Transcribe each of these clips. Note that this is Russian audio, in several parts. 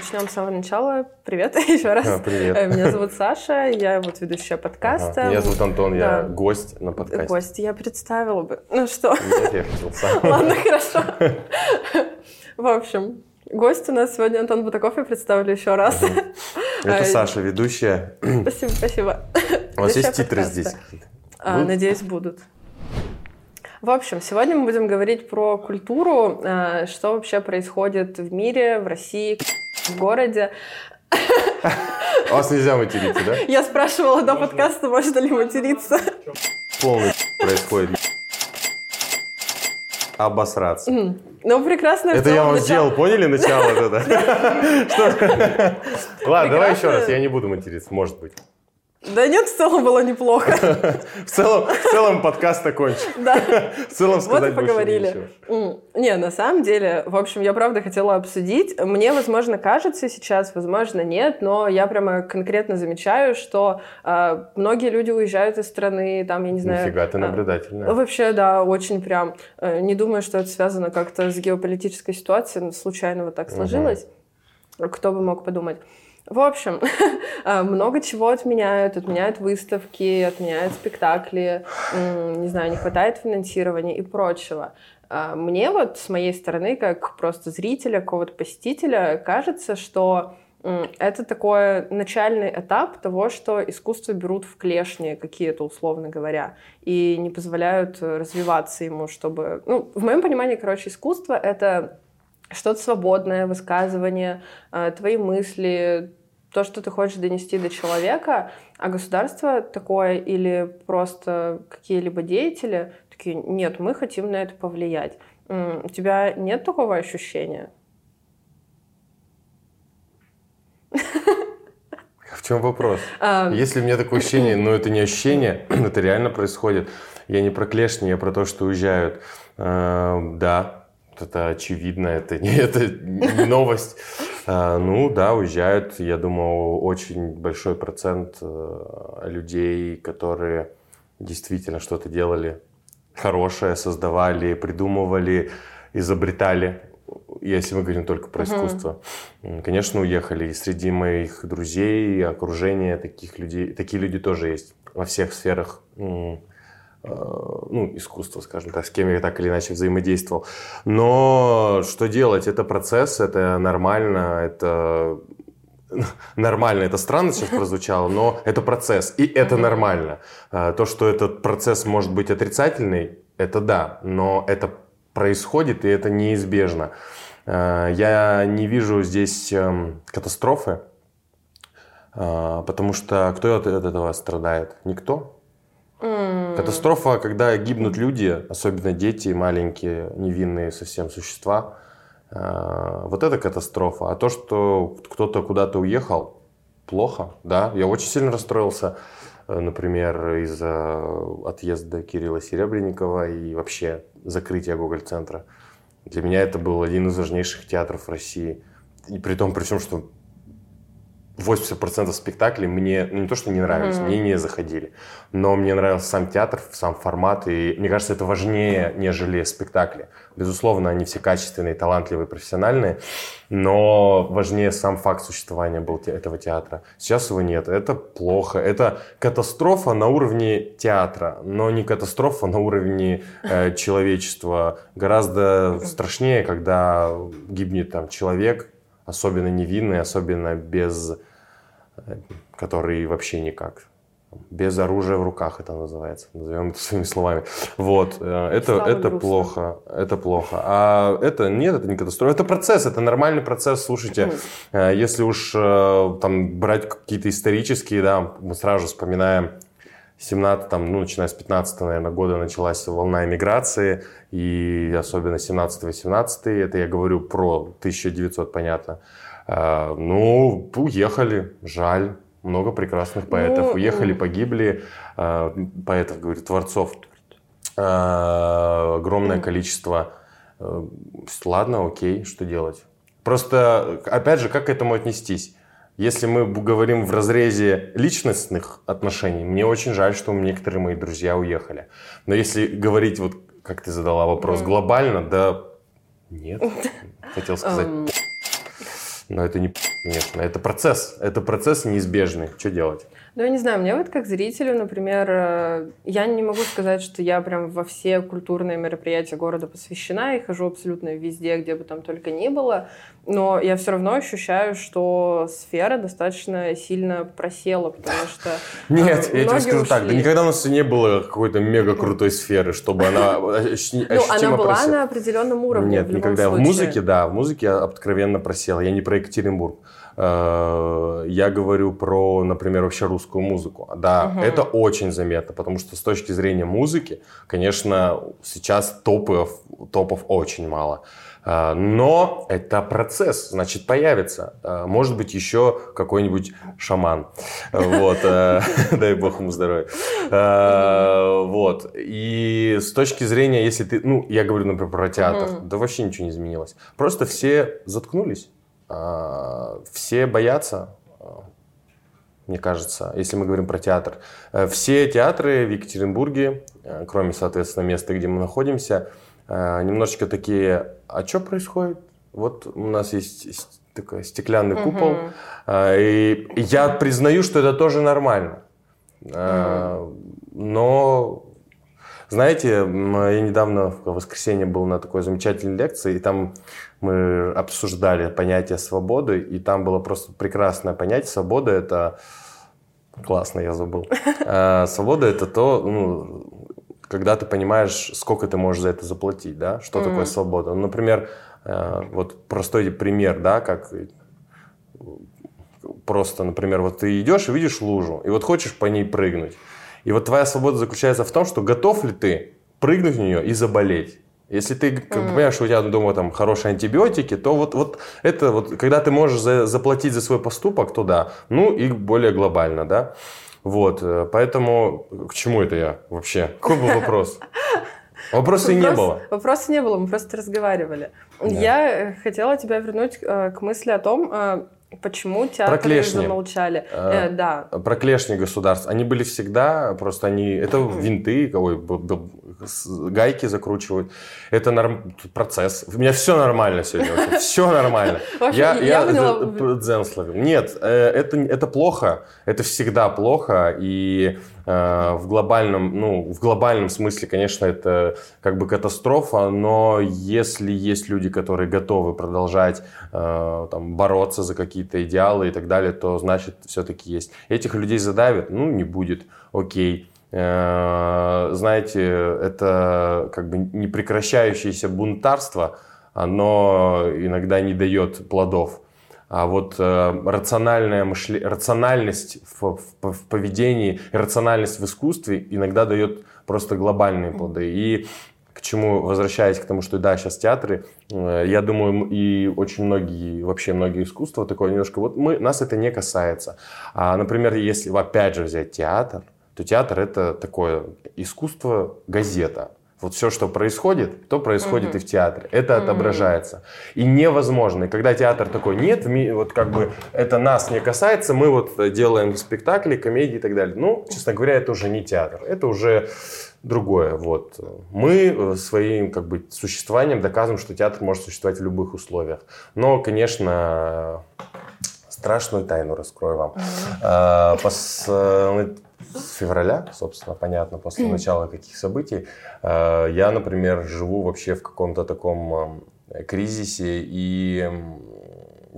начнем с самого начала. Привет еще раз. А, привет. Э, Меня зовут Саша, я вот ведущая подкаста. Ага. Меня зовут Антон, я Да. гость на подкасте. Гость, я представила бы. Ну что, я ладно, хорошо. В общем, гость у нас сегодня Антон Бутаков, я представлю еще раз. Это Э, Саша, ведущая. Спасибо, спасибо. У вас есть титры здесь? А? Надеюсь, будут. В общем, сегодня мы будем говорить про культуру, что вообще происходит в мире, в России, в городе. У вас нельзя материться, да? Я спрашивала до подкаста, можно ли материться. Полный происходит. Обосраться. Ну, прекрасно. Это я вам сделал, поняли начало? Ладно, давай еще раз, я не буду материться, может быть. Да нет, в целом было неплохо. В целом, в целом подкаст окончен. Да. В целом Вот и сказать поговорили. Не, на самом деле, в общем, я правда хотела обсудить. Мне, возможно, кажется сейчас, возможно, нет, но я прямо конкретно замечаю, что э, многие люди уезжают из страны, там, я не знаю... Нифига ты э, наблюдательная. Вообще, да, очень прям. Э, Не думаю, что это связано как-то с геополитической ситуацией, но случайно вот так сложилось. Кто бы мог подумать. В общем, э, много чего отменяют. Отменяют выставки, отменяют спектакли. Не знаю, не хватает финансирования и прочего. А Мне вот с моей стороны, как просто зрителя, какого-то посетителя, кажется, что это такой начальный этап того, что искусство берут в клешни какие-то, условно говоря, и не позволяют развиваться ему, чтобы... Ну, в моем понимании, короче, искусство — это что-то свободное, высказывание, э, твои мысли, то, что ты хочешь донести до человека, а государство такое или просто какие-либо деятели такие, нет, мы хотим на это повлиять. У тебя нет такого ощущения? В чем вопрос? А, Если у меня такое ощущение, но это не ощущение, это реально происходит. Я не про клешни, я про то, что уезжают. Э, Да, это очевидно, это не, это не новость. Э, Ну да, уезжают, я думаю, очень большой процент э, людей, которые действительно что-то делали хорошее, создавали, придумывали, изобретали. Если мы говорим только про искусство. М, Конечно, уехали. И среди моих друзей, окружения таких людей, такие люди тоже есть во всех сферах ну, искусства, скажем так, с кем я так или иначе взаимодействовал. Но что делать? Это процесс, это нормально, это нормально, это странно сейчас прозвучало, но это процесс, и это нормально. А, То, что этот процесс может быть отрицательный, это да, но это происходит, и это неизбежно. А, Я не вижу здесь эм, катастрофы, потому что кто от этого страдает? Никто. Катастрофа, когда гибнут люди, особенно дети, маленькие, невинные совсем существа. э, Вот это катастрофа. А то, что кто-то куда-то уехал, плохо, да. Я очень сильно расстроился, э, например, из-за отъезда Кирилла Серебренникова и вообще закрытия Гоголь-центра. Для меня это был один из важнейших театров России. И при том, при всем, что 80% спектаклей мне ну, не то, что не нравились, Мгм. мне не заходили. Но мне нравился сам театр, сам формат, и мне кажется, это важнее, нежели спектакли. Безусловно, они все качественные, талантливые, профессиональные, но важнее сам факт существования был те- этого театра. Сейчас его нет, это плохо. Это катастрофа на уровне театра, но не катастрофа на уровне э, человечества. Гораздо страшнее, когда гибнет там человек, особенно невинный, особенно без... э, который вообще никак. Без оружия в руках это называется, назовем это своими словами. Вот, э, это, Стало это грустно. плохо, это плохо. А это нет, это не катастрофа, это процесс, это нормальный процесс. Слушайте, э, если уж там брать какие-то исторические, да, мы сразу же вспоминаем 17, там, ну, начиная с 15 наверное, года началась волна эмиграции, и особенно 17-18, это я говорю про 1900, понятно. А, ну, уехали, жаль, много прекрасных поэтов. Ну, уехали, погибли, а, поэтов, говорю, творцов. А, огромное количество. Ладно, окей, что делать? Просто, опять же, как к этому отнестись? Если мы говорим в разрезе личностных отношений, мне очень жаль, что некоторые мои друзья уехали. Но если говорить, вот как ты задала вопрос, глобально, да нет. Хотел сказать. Но это не конечно, это процесс. Это процесс неизбежный. Что делать? Ну, я не знаю, мне вот как зрителю, например, э, я не могу сказать, что я прям во все культурные мероприятия города посвящена и хожу абсолютно везде, где бы там только ни было, но я все равно ощущаю, что сфера достаточно сильно просела, потому что Нет, я тебе скажу так, да никогда у нас не было какой-то мега крутой сферы, чтобы она Ну, она была на определенном уровне Нет, никогда. В музыке, да, в музыке откровенно просела. Я не про Екатеринбург. Э, я говорю про, например, вообще русскую музыку. Да, угу. это очень заметно, потому что с точки зрения музыки, конечно, сейчас топов, топов очень мало. Э, но это процесс, значит, появится. Э, может быть, еще какой-нибудь шаман. Вот, дай бог ему здоровья. Вот. И с точки зрения, если ты, ну, я говорю, например, про театр, да вообще ничего не изменилось. Просто все заткнулись. А, все боятся, мне кажется, если мы говорим про театр. Э, все театры в Екатеринбурге, э, кроме, соответственно, места, где мы находимся, э, немножечко такие, а что происходит? Вот у нас есть такой стеклянный купол, угу. и я признаю, что это тоже нормально. Угу. Но знаете, я недавно в воскресенье был на такой замечательной лекции, и там мы обсуждали понятие свободы, и там было просто прекрасное понятие. Свобода – это... Классно, я забыл. А, свобода – это то, ну, когда ты понимаешь, сколько ты можешь за это заплатить, да? Что mm-hmm. такое свобода? Ну, например, э, вот простой пример, да, как просто, например, вот ты идешь и видишь лужу, и вот хочешь по ней прыгнуть. И вот твоя свобода заключается в том, что готов ли ты прыгнуть в нее и заболеть. Если ты как, mm. понимаешь, что у тебя дома там хорошие антибиотики, то вот, вот это вот, когда ты можешь за, заплатить за свой поступок, то да. Ну и более глобально, да. Вот, э, поэтому к чему это я вообще? Какой был вопрос? Вопроса не было. Вопроса не было, мы просто разговаривали. Да. Я хотела тебя вернуть э, к мысли о том, э, Почему театры Проклешни. замолчали? Э, э, да. Проклешни государств. Они были всегда, просто они... Это винты, ой, гайки закручивают. Это норм... процесс. У меня все нормально сегодня. Все нормально. Я, я, я дзен словил. Нет, э, это, это плохо. Это всегда плохо. И Э, в глобальном, ну, в глобальном смысле, конечно, это как бы катастрофа, но если есть люди, которые готовы продолжать э, там, бороться за какие-то идеалы и так далее, то значит все-таки есть. Этих людей задавят, ну, не будет, окей. Э, знаете, это как бы непрекращающееся бунтарство, оно иногда не дает плодов. А вот э, рациональная мышле... рациональность в, в, в поведении, рациональность в искусстве иногда дает просто глобальные плоды. И к чему, возвращаясь к тому, что да, сейчас театры, э, я думаю, и очень многие, вообще многие искусства такое немножко, вот мы, нас это не касается. А, например, если опять же взять театр, то театр это такое искусство газета. Вот все, что происходит, то происходит mm-hmm. и в театре. Это mm-hmm. отображается. И невозможно. И когда театр такой, нет, вот как бы это нас не касается, мы вот делаем спектакли, комедии и так далее. Ну, честно говоря, это уже не театр. Это уже другое. Вот. Мы э, своим как бы, существованием доказываем, что театр может существовать в любых условиях. Но, конечно, страшную тайну раскрою вам. Mm-hmm. Пос, э, с февраля, собственно, понятно, после начала каких событий, э, я, например, живу вообще в каком-то таком кризисе и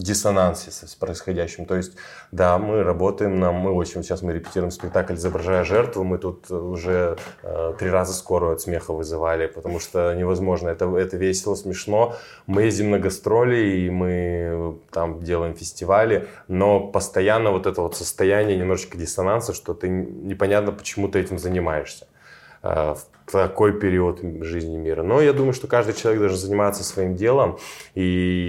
диссонансе с происходящим. То есть, да, мы работаем, нам, мы очень, сейчас мы репетируем спектакль «Изображая жертву», мы тут уже э, три раза скорую от смеха вызывали, потому что невозможно, это, это весело, смешно. Мы ездим на гастроли, и мы там делаем фестивали, но постоянно вот это вот состояние немножечко диссонанса, что ты непонятно, почему ты этим занимаешься. Э, в такой период жизни мира. Но я думаю, что каждый человек должен заниматься своим делом. И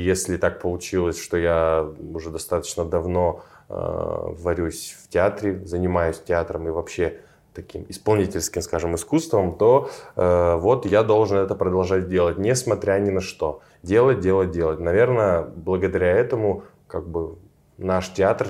если так получилось, что я уже достаточно давно э, варюсь в театре, занимаюсь театром и вообще таким исполнительским, скажем, искусством, то э, вот я должен это продолжать делать, несмотря ни на что. Делать, делать, делать. Наверное, благодаря этому как бы наш театр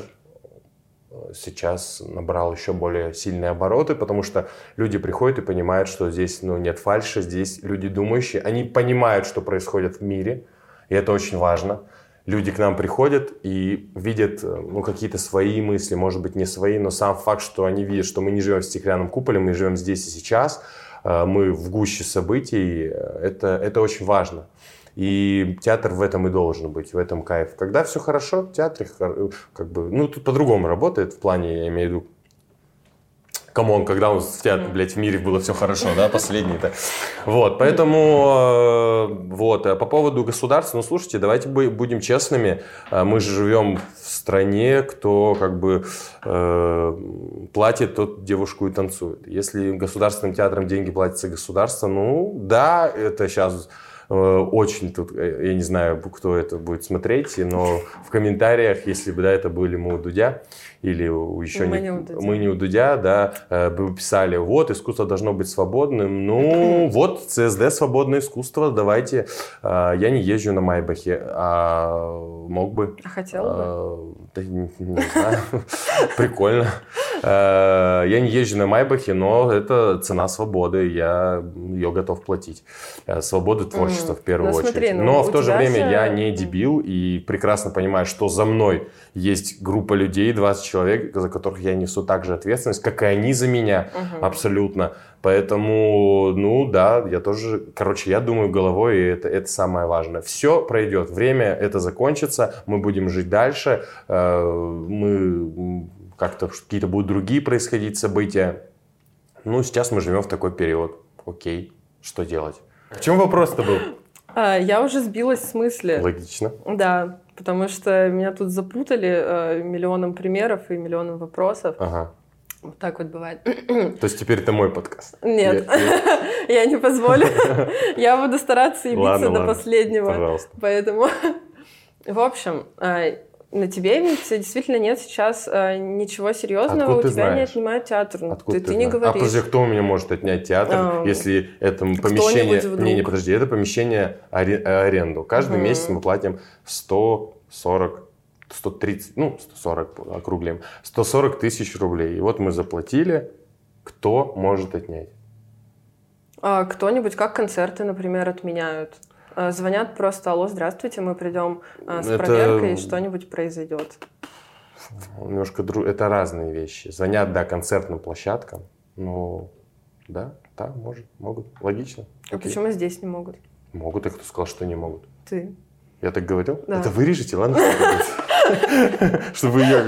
сейчас набрал еще более сильные обороты, потому что люди приходят и понимают, что здесь ну, нет фальши, здесь люди думающие, они понимают, что происходит в мире, и это очень важно. люди к нам приходят и видят э, ну, какие-то свои мысли, может быть, не свои, но сам факт, что они видят, что мы не живем в стеклянном куполе, мы живем здесь и сейчас, э, мы в гуще событий, э, это, это очень важно. И театр в этом и должен быть, в этом кайф. Когда все хорошо, в театре как бы, ну, тут по-другому работает в плане, я имею в виду, come on, когда у нас в театре, блядь, в мире было все хорошо, да, последний-то. Вот, поэтому, э, вот, а по поводу государства, ну, слушайте, давайте будем честными, э, мы же живем в стране, кто, как бы, э, платит, тот девушку и танцует. Если государственным театрам деньги платятся государство, ну, да, это сейчас очень тут, я не знаю, кто это будет смотреть, но в комментариях, если бы, да, это были мы у Дудя, или еще мы не, не мы не у Дудя, да, э, бы писали, вот, искусство должно быть свободным. Ну, вот, ЦСД свободное искусство, давайте. Э, я не езжу на Майбахе, а мог бы. А хотел бы? Э, да, не, не знаю. Прикольно. Я не езжу на Майбахе, но это цена свободы, я ее готов платить. Свободы творчества в первую ну, очередь. Ну, но в то же время я не дебил и прекрасно понимаю, что за мной есть группа людей, 20 человек, за которых я несу также ответственность, как и они за меня, угу. абсолютно. Поэтому, ну да, я тоже, короче, я думаю головой, и это, это самое важное. Все пройдет, время это закончится, мы будем жить дальше, э, мы как-то какие-то будут другие происходить события. Ну, сейчас мы живем в такой период. Окей, что делать? В чем вопрос-то был? А, я уже сбилась с мысли. Логично. Да, потому что меня тут запутали э, миллионом примеров и миллионом вопросов. Ага. Вот так вот бывает. То есть теперь это мой подкаст? Нет, я не позволю. Я буду стараться и биться до последнего. Пожалуйста. Поэтому, в общем, э, на тебе ведь действительно нет сейчас э, ничего серьезного, Откуда у тебя знаешь? не отнимают театр. Ну, Откуда ты, ты, ты не говоришь. А подожди, кто у меня может отнять театр, а, если это помещение... Вдруг. Не, не, подожди, это помещение аренду. Каждый угу. месяц мы платим 140 130, ну, 140 округлим, 140 тысяч рублей. И вот мы заплатили, кто может отнять? А, кто-нибудь, как концерты, например, отменяют. Э, звонят просто, алло, здравствуйте, мы придем э, с это... проверкой, и что-нибудь произойдет. Немножко дру... это разные вещи. Звонят, да, концертным площадкам, ну, да, да, может, могут, логично. А Окей. почему здесь не могут? Могут, и кто сказал, что не могут? Ты. Я так говорил? Да. Это вырежете, ладно? Чтобы я...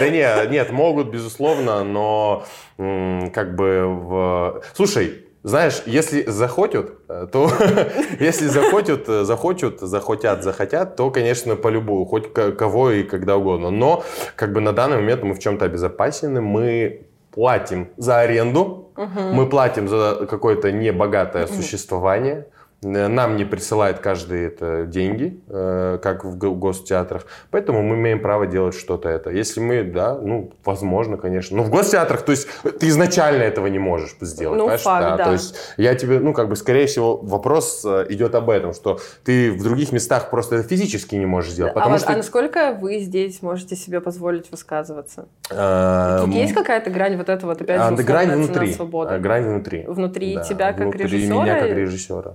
Да нет, нет, могут, безусловно, но как бы в... Слушай, знаешь, если захотят, э, то если захотят, э, захочут, захотят, захотят, то, конечно, по-любому, хоть кого и когда угодно. Но как бы на данный момент мы в чем-то обезопасены, мы платим за аренду, угу. мы платим за какое-то небогатое угу. существование, нам не присылают каждые это деньги, э, как в гостеатрах, поэтому мы имеем право делать что-то это. Если мы, да, ну, возможно, конечно. Но в гостеатрах, то есть ты изначально этого не можешь сделать, ну, Факт, да. да. То есть я тебе, ну, как бы, скорее всего, вопрос э, идет об этом, что ты в других местах просто это физически не можешь сделать. А, вот, что... а насколько вы здесь можете себе позволить высказываться? Тут есть какая-то грань вот этого, вот опять же, грань внутри. Грань внутри. Внутри тебя как внутри режиссера? Внутри меня как режиссера.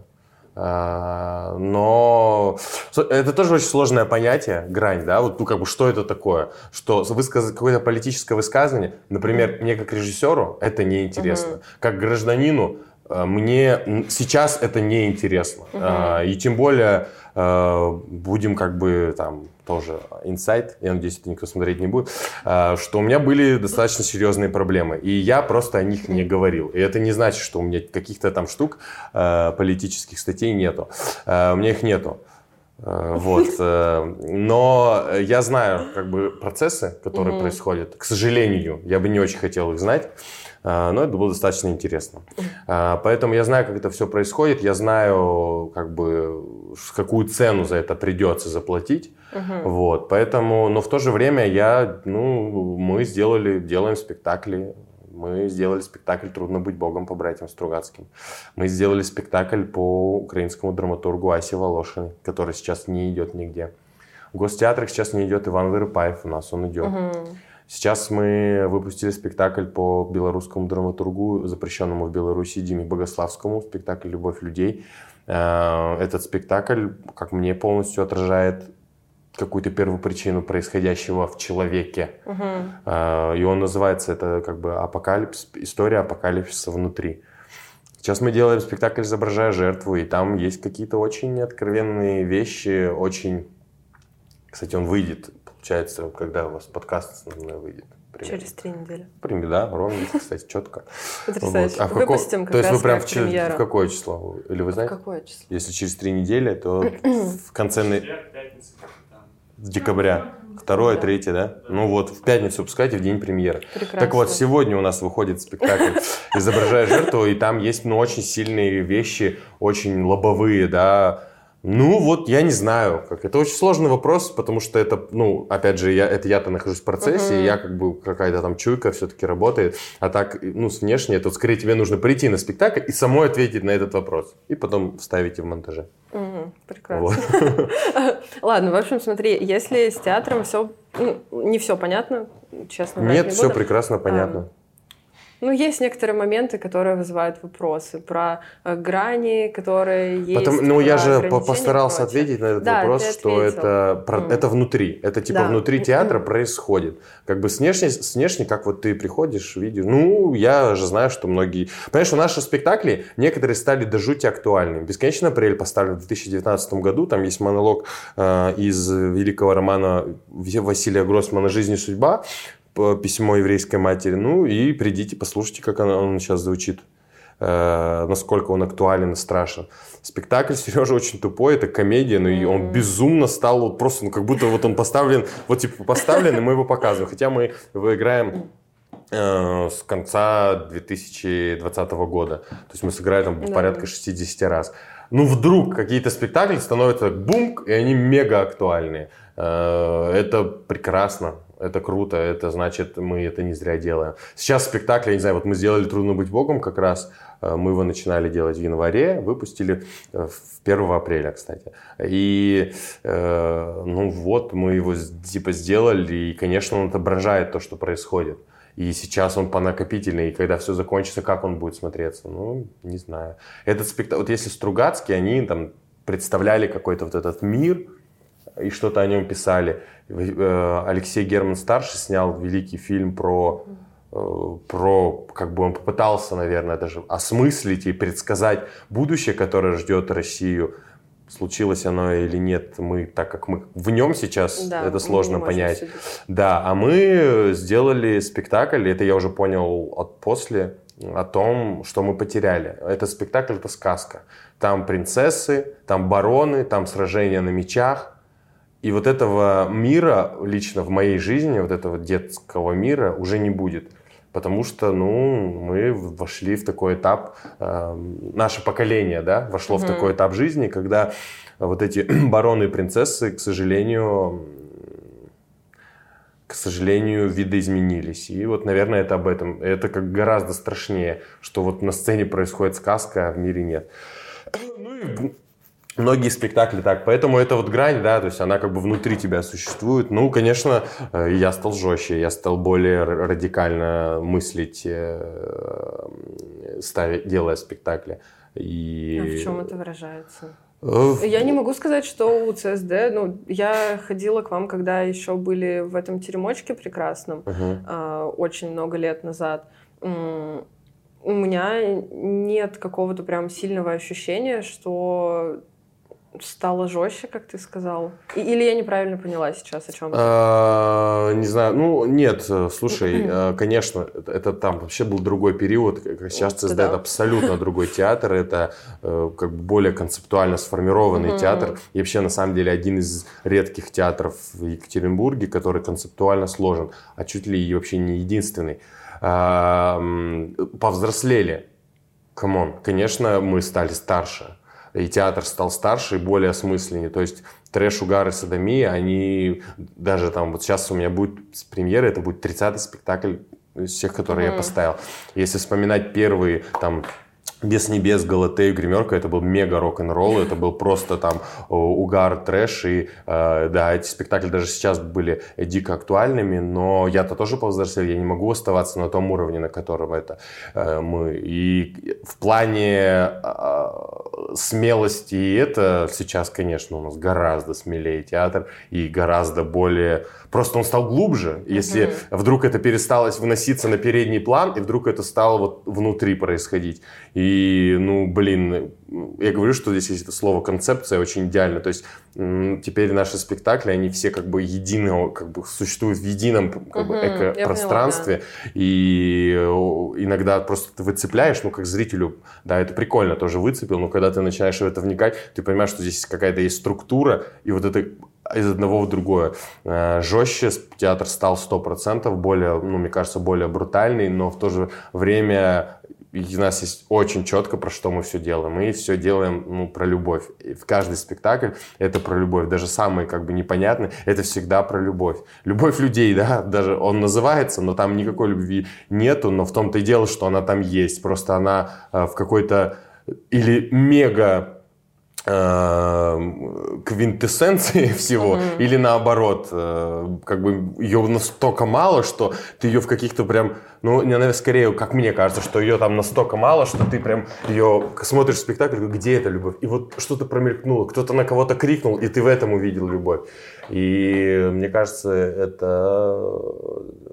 А, но это тоже очень сложное понятие, грань, да, вот ну как бы что это такое, что высказать какое-то политическое высказывание, например, мне как режиссеру это неинтересно, uh-huh. как гражданину э, мне сейчас это неинтересно, uh-huh. и тем более э, будем как бы там тоже инсайт, я надеюсь, это никто смотреть не будет, а, что у меня были достаточно серьезные проблемы, и я просто о них не говорил. И это не значит, что у меня каких-то там штук а, политических статей нету. А, у меня их нету. Вот. Но я знаю как бы процессы, которые mm-hmm. происходят. К сожалению, я бы не очень хотел их знать. Но это было достаточно интересно. Поэтому я знаю, как это все происходит. Я знаю, как бы, какую цену за это придется заплатить. Угу. Вот, поэтому, но в то же время я, ну, мы сделали, делаем спектакли. Мы сделали спектакль «Трудно быть богом» по братьям Стругацким. Мы сделали спектакль по украинскому драматургу Асе Волошиной, который сейчас не идет нигде. В гостеатрах сейчас не идет Иван Вырыпаев у нас, он идет. Угу. Сейчас мы выпустили спектакль по белорусскому драматургу, запрещенному в Беларуси Диме Богославскому, спектакль «Любовь людей». Э, этот спектакль, как мне, полностью отражает какую-то первую причину происходящего в человеке. Угу. И он называется, это как бы апокалипсис, история апокалипсиса внутри. Сейчас мы делаем спектакль, изображая жертву, и там есть какие-то очень откровенные вещи, очень... Кстати, он выйдет, получается, когда у вас подкаст основной выйдет. Примерно. Через три недели. Примерно, да, ровно, кстати, четко. Потрясающе. Вот. А в. Выпустим как То есть вы прям в, в какое число? Или вы знаете? В какое число? Если через три недели, то в конце декабря. Второе, да. третье, да? Ну вот, в пятницу пускайте в день премьеры. Прекрасно. Так вот, сегодня у нас выходит спектакль «Изображая жертву», и там есть ну, очень сильные вещи, очень лобовые, да, ну, вот я не знаю, как. Это очень сложный вопрос, потому что это, ну, опять же, я, это я-то нахожусь в процессе, uh-huh. и я как бы какая-то там чуйка все-таки работает. А так, ну, с внешне, то скорее тебе нужно прийти на спектакль и самой ответить на этот вопрос. И потом вставить в монтаже. Угу, прекрасно. Вот. Ладно, в общем, смотри, если с театром все, ну, не все понятно, честно Нет, не все прекрасно понятно. А, ну, есть некоторые моменты, которые вызывают вопросы про э, грани, которые есть. Потому, ну, я же постарался ответить на этот да, вопрос, что это, про, mm. это внутри. Это типа да. внутри театра mm. происходит. Как бы с внешне, с внешне, как вот ты приходишь, видишь. Ну, я же знаю, что многие... Понимаешь, у наши спектакли некоторые стали до жути актуальными. «Бесконечный апрель» поставлен в 2019 году. Там есть монолог э, из великого романа Василия Гроссмана «Жизнь и судьба», письмо еврейской матери. Ну и придите, послушайте, как он, он сейчас звучит. Э, насколько он актуален и страшен. Спектакль Сережа очень тупой, это комедия, но и он безумно стал вот просто, ну как будто вот он поставлен, вот типа поставлен, и мы его показываем. Хотя мы его играем э, с конца 2020 года. То есть мы сыграли там да. порядка 60 раз. Ну вдруг какие-то спектакли становятся бум, и они мега актуальные. Э, это прекрасно. Это круто, это значит, мы это не зря делаем. Сейчас спектакль, я не знаю, вот мы сделали «Трудно быть Богом» как раз, э, мы его начинали делать в январе, выпустили э, в 1 апреля, кстати. И, э, ну вот, мы его типа сделали, и, конечно, он отображает то, что происходит. И сейчас он по накопительной, и когда все закончится, как он будет смотреться? Ну, не знаю. Этот спектакль, вот если Стругацкий, они там представляли какой-то вот этот мир, и что-то о нем писали. Э, Алексей Герман старший снял великий фильм про э, про, как бы он попытался, наверное, даже осмыслить и предсказать будущее, которое ждет Россию. Случилось оно или нет, мы, так как мы в нем сейчас, да, это сложно понять. Судить. Да, а мы сделали спектакль, это я уже понял от после, о том, что мы потеряли. Это спектакль, это сказка. Там принцессы, там бароны, там сражения на мечах, и вот этого мира лично в моей жизни, вот этого детского мира уже не будет. Потому что, ну, мы вошли в такой этап, э, наше поколение, да, вошло mm-hmm. в такой этап жизни, когда вот эти бароны и принцессы, к сожалению, к сожалению, видоизменились. И вот, наверное, это об этом. Это как гораздо страшнее, что вот на сцене происходит сказка, а в мире нет. Ну и Многие спектакли так, поэтому это вот грань, да, то есть она как бы внутри тебя существует. Ну, конечно, э, я стал жестче, я стал более радикально мыслить, э, ставить, делая спектакли. И... А в чем это выражается? Э, я не могу сказать, что у ЦСД, ну, я ходила к вам, когда еще были в этом теремочке прекрасном, uh-huh. очень много лет назад у меня нет какого-то прям сильного ощущения, что стало жестче, как ты сказал? Или я неправильно поняла сейчас, о чем а, Не знаю, ну нет, слушай, э, конечно, это там вообще был другой период, сейчас это абсолютно другой театр, это э, как бы более концептуально сформированный театр, и вообще на самом деле один из редких театров в Екатеринбурге, который концептуально сложен, а чуть ли и вообще не единственный. Повзрослели, come on, конечно, мы стали старше, и театр стал старше и более осмысленнее. То есть трэш, угар и садомия, они даже там, вот сейчас у меня будет с премьеры, это будет 30-й спектакль из всех, которые mm-hmm. я поставил. Если вспоминать первые там без небес, Галатею, гримерка, это был мега рок-н-ролл, это был просто там угар, трэш, и э, да, эти спектакли даже сейчас были дико актуальными, но я-то тоже повзрослел, я не могу оставаться на том уровне, на котором это э, мы. И в плане э, смелости это сейчас, конечно, у нас гораздо смелее театр и гораздо более Просто он стал глубже. Если mm вдруг это перестало выноситься на передний план, и вдруг это стало вот внутри происходить. И, ну, блин, я говорю, что здесь есть это слово концепция очень идеально. То есть теперь наши спектакли, они все как бы единого, как бы существуют в едином как бы, эко-пространстве. Да. И иногда просто ты выцепляешь, ну, как зрителю, да, это прикольно, тоже выцепил, но когда ты начинаешь в это вникать, ты понимаешь, что здесь какая-то есть структура, и вот это из одного в другое. Э, жестче театр стал 100%, более, ну, мне кажется, более брутальный, но в то же время у нас есть очень четко, про что мы все делаем. Мы все делаем ну, про любовь. И в каждый спектакль это про любовь. Даже самый как бы непонятный, это всегда про любовь. Любовь людей, да, даже он называется, но там никакой любви нету, но в том-то и дело, что она там есть. Просто она э, в какой-то или мега квинтэссенции всего, mm-hmm. или наоборот, э, как бы ее настолько мало, что ты ее в каких-то прям, ну, не, наверное, скорее, как мне кажется, что ее там настолько мало, что ты прям ее смотришь спектакль, где эта любовь? И вот что-то промелькнуло, кто-то на кого-то крикнул, и ты в этом увидел любовь. И мне кажется, это,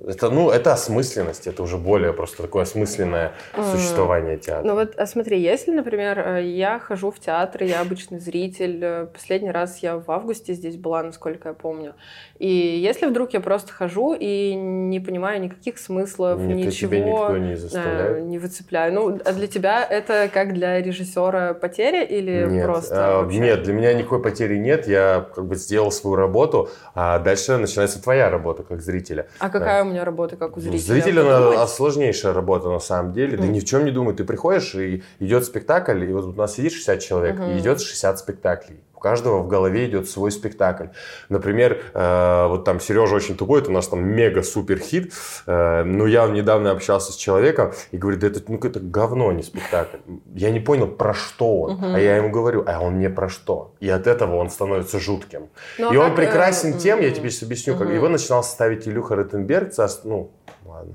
это, ну, это осмысленность, это уже более просто такое осмысленное существование театра. Ну вот, а смотри, если, например, я хожу в театр, я обычный зритель, э, последний раз я в августе здесь была, насколько я помню, и если вдруг я просто хожу и не понимаю никаких смыслов, Нет, ничего никто не, заставляет. не выцепляю, ну, а для тебя это как для режиссера потеря или нет, просто? А, нет, для меня никакой потери нет, я как бы сделал свою работу, а дальше начинается твоя работа как зрителя. А какая да. у меня работа как у зрителя? Зритель она сложнейшая работа на самом деле. Mm. Ты ни в чем не думай. Ты приходишь, и идет спектакль, и вот у нас сидит 60 человек, mm-hmm. и идет 60 спектаклей. У каждого в голове идет свой спектакль. Например, э, вот там Сережа очень тупой, это у нас там мега-супер хит. Э, но я недавно общался с человеком и говорит, да это ну, это говно, а не спектакль. Я не понял, про что он. Угу. А я ему говорю, а он не про что. И от этого он становится жутким. Ну, и а он как, э, прекрасен э, тем, я тебе сейчас объясню, угу. как его начинал ставить Илюха Ротенберг, ну, ладно.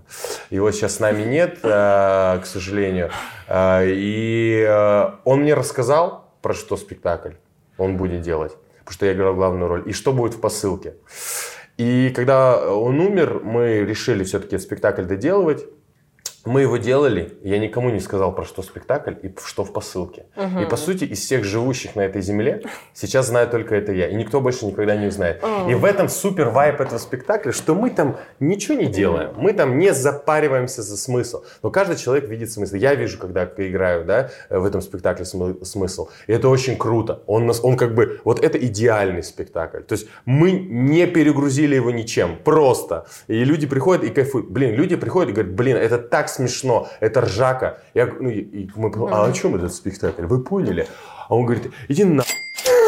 Его сейчас с нами нет, к сожалению. И он мне рассказал, про что спектакль он будет делать, потому что я играл главную роль, и что будет в посылке. И когда он умер, мы решили все-таки спектакль доделывать. Мы его делали, я никому не сказал, про что спектакль и что в посылке. Угу. И по сути, из всех живущих на этой земле, сейчас знаю только это я. И никто больше никогда не узнает. Угу. И в этом супер вайп этого спектакля, что мы там ничего не делаем. Мы там не запариваемся за смысл. Но каждый человек видит смысл. Я вижу, когда играю да, в этом спектакле смысл. И это очень круто. Он, нас, он как бы, вот это идеальный спектакль. То есть мы не перегрузили его ничем. Просто. И люди приходят и кайфуют. Блин, люди приходят и говорят, блин, это так смешно, это ржака. Я, ну, и мы, а о чем этот спектакль? Вы поняли? А он говорит, иди на...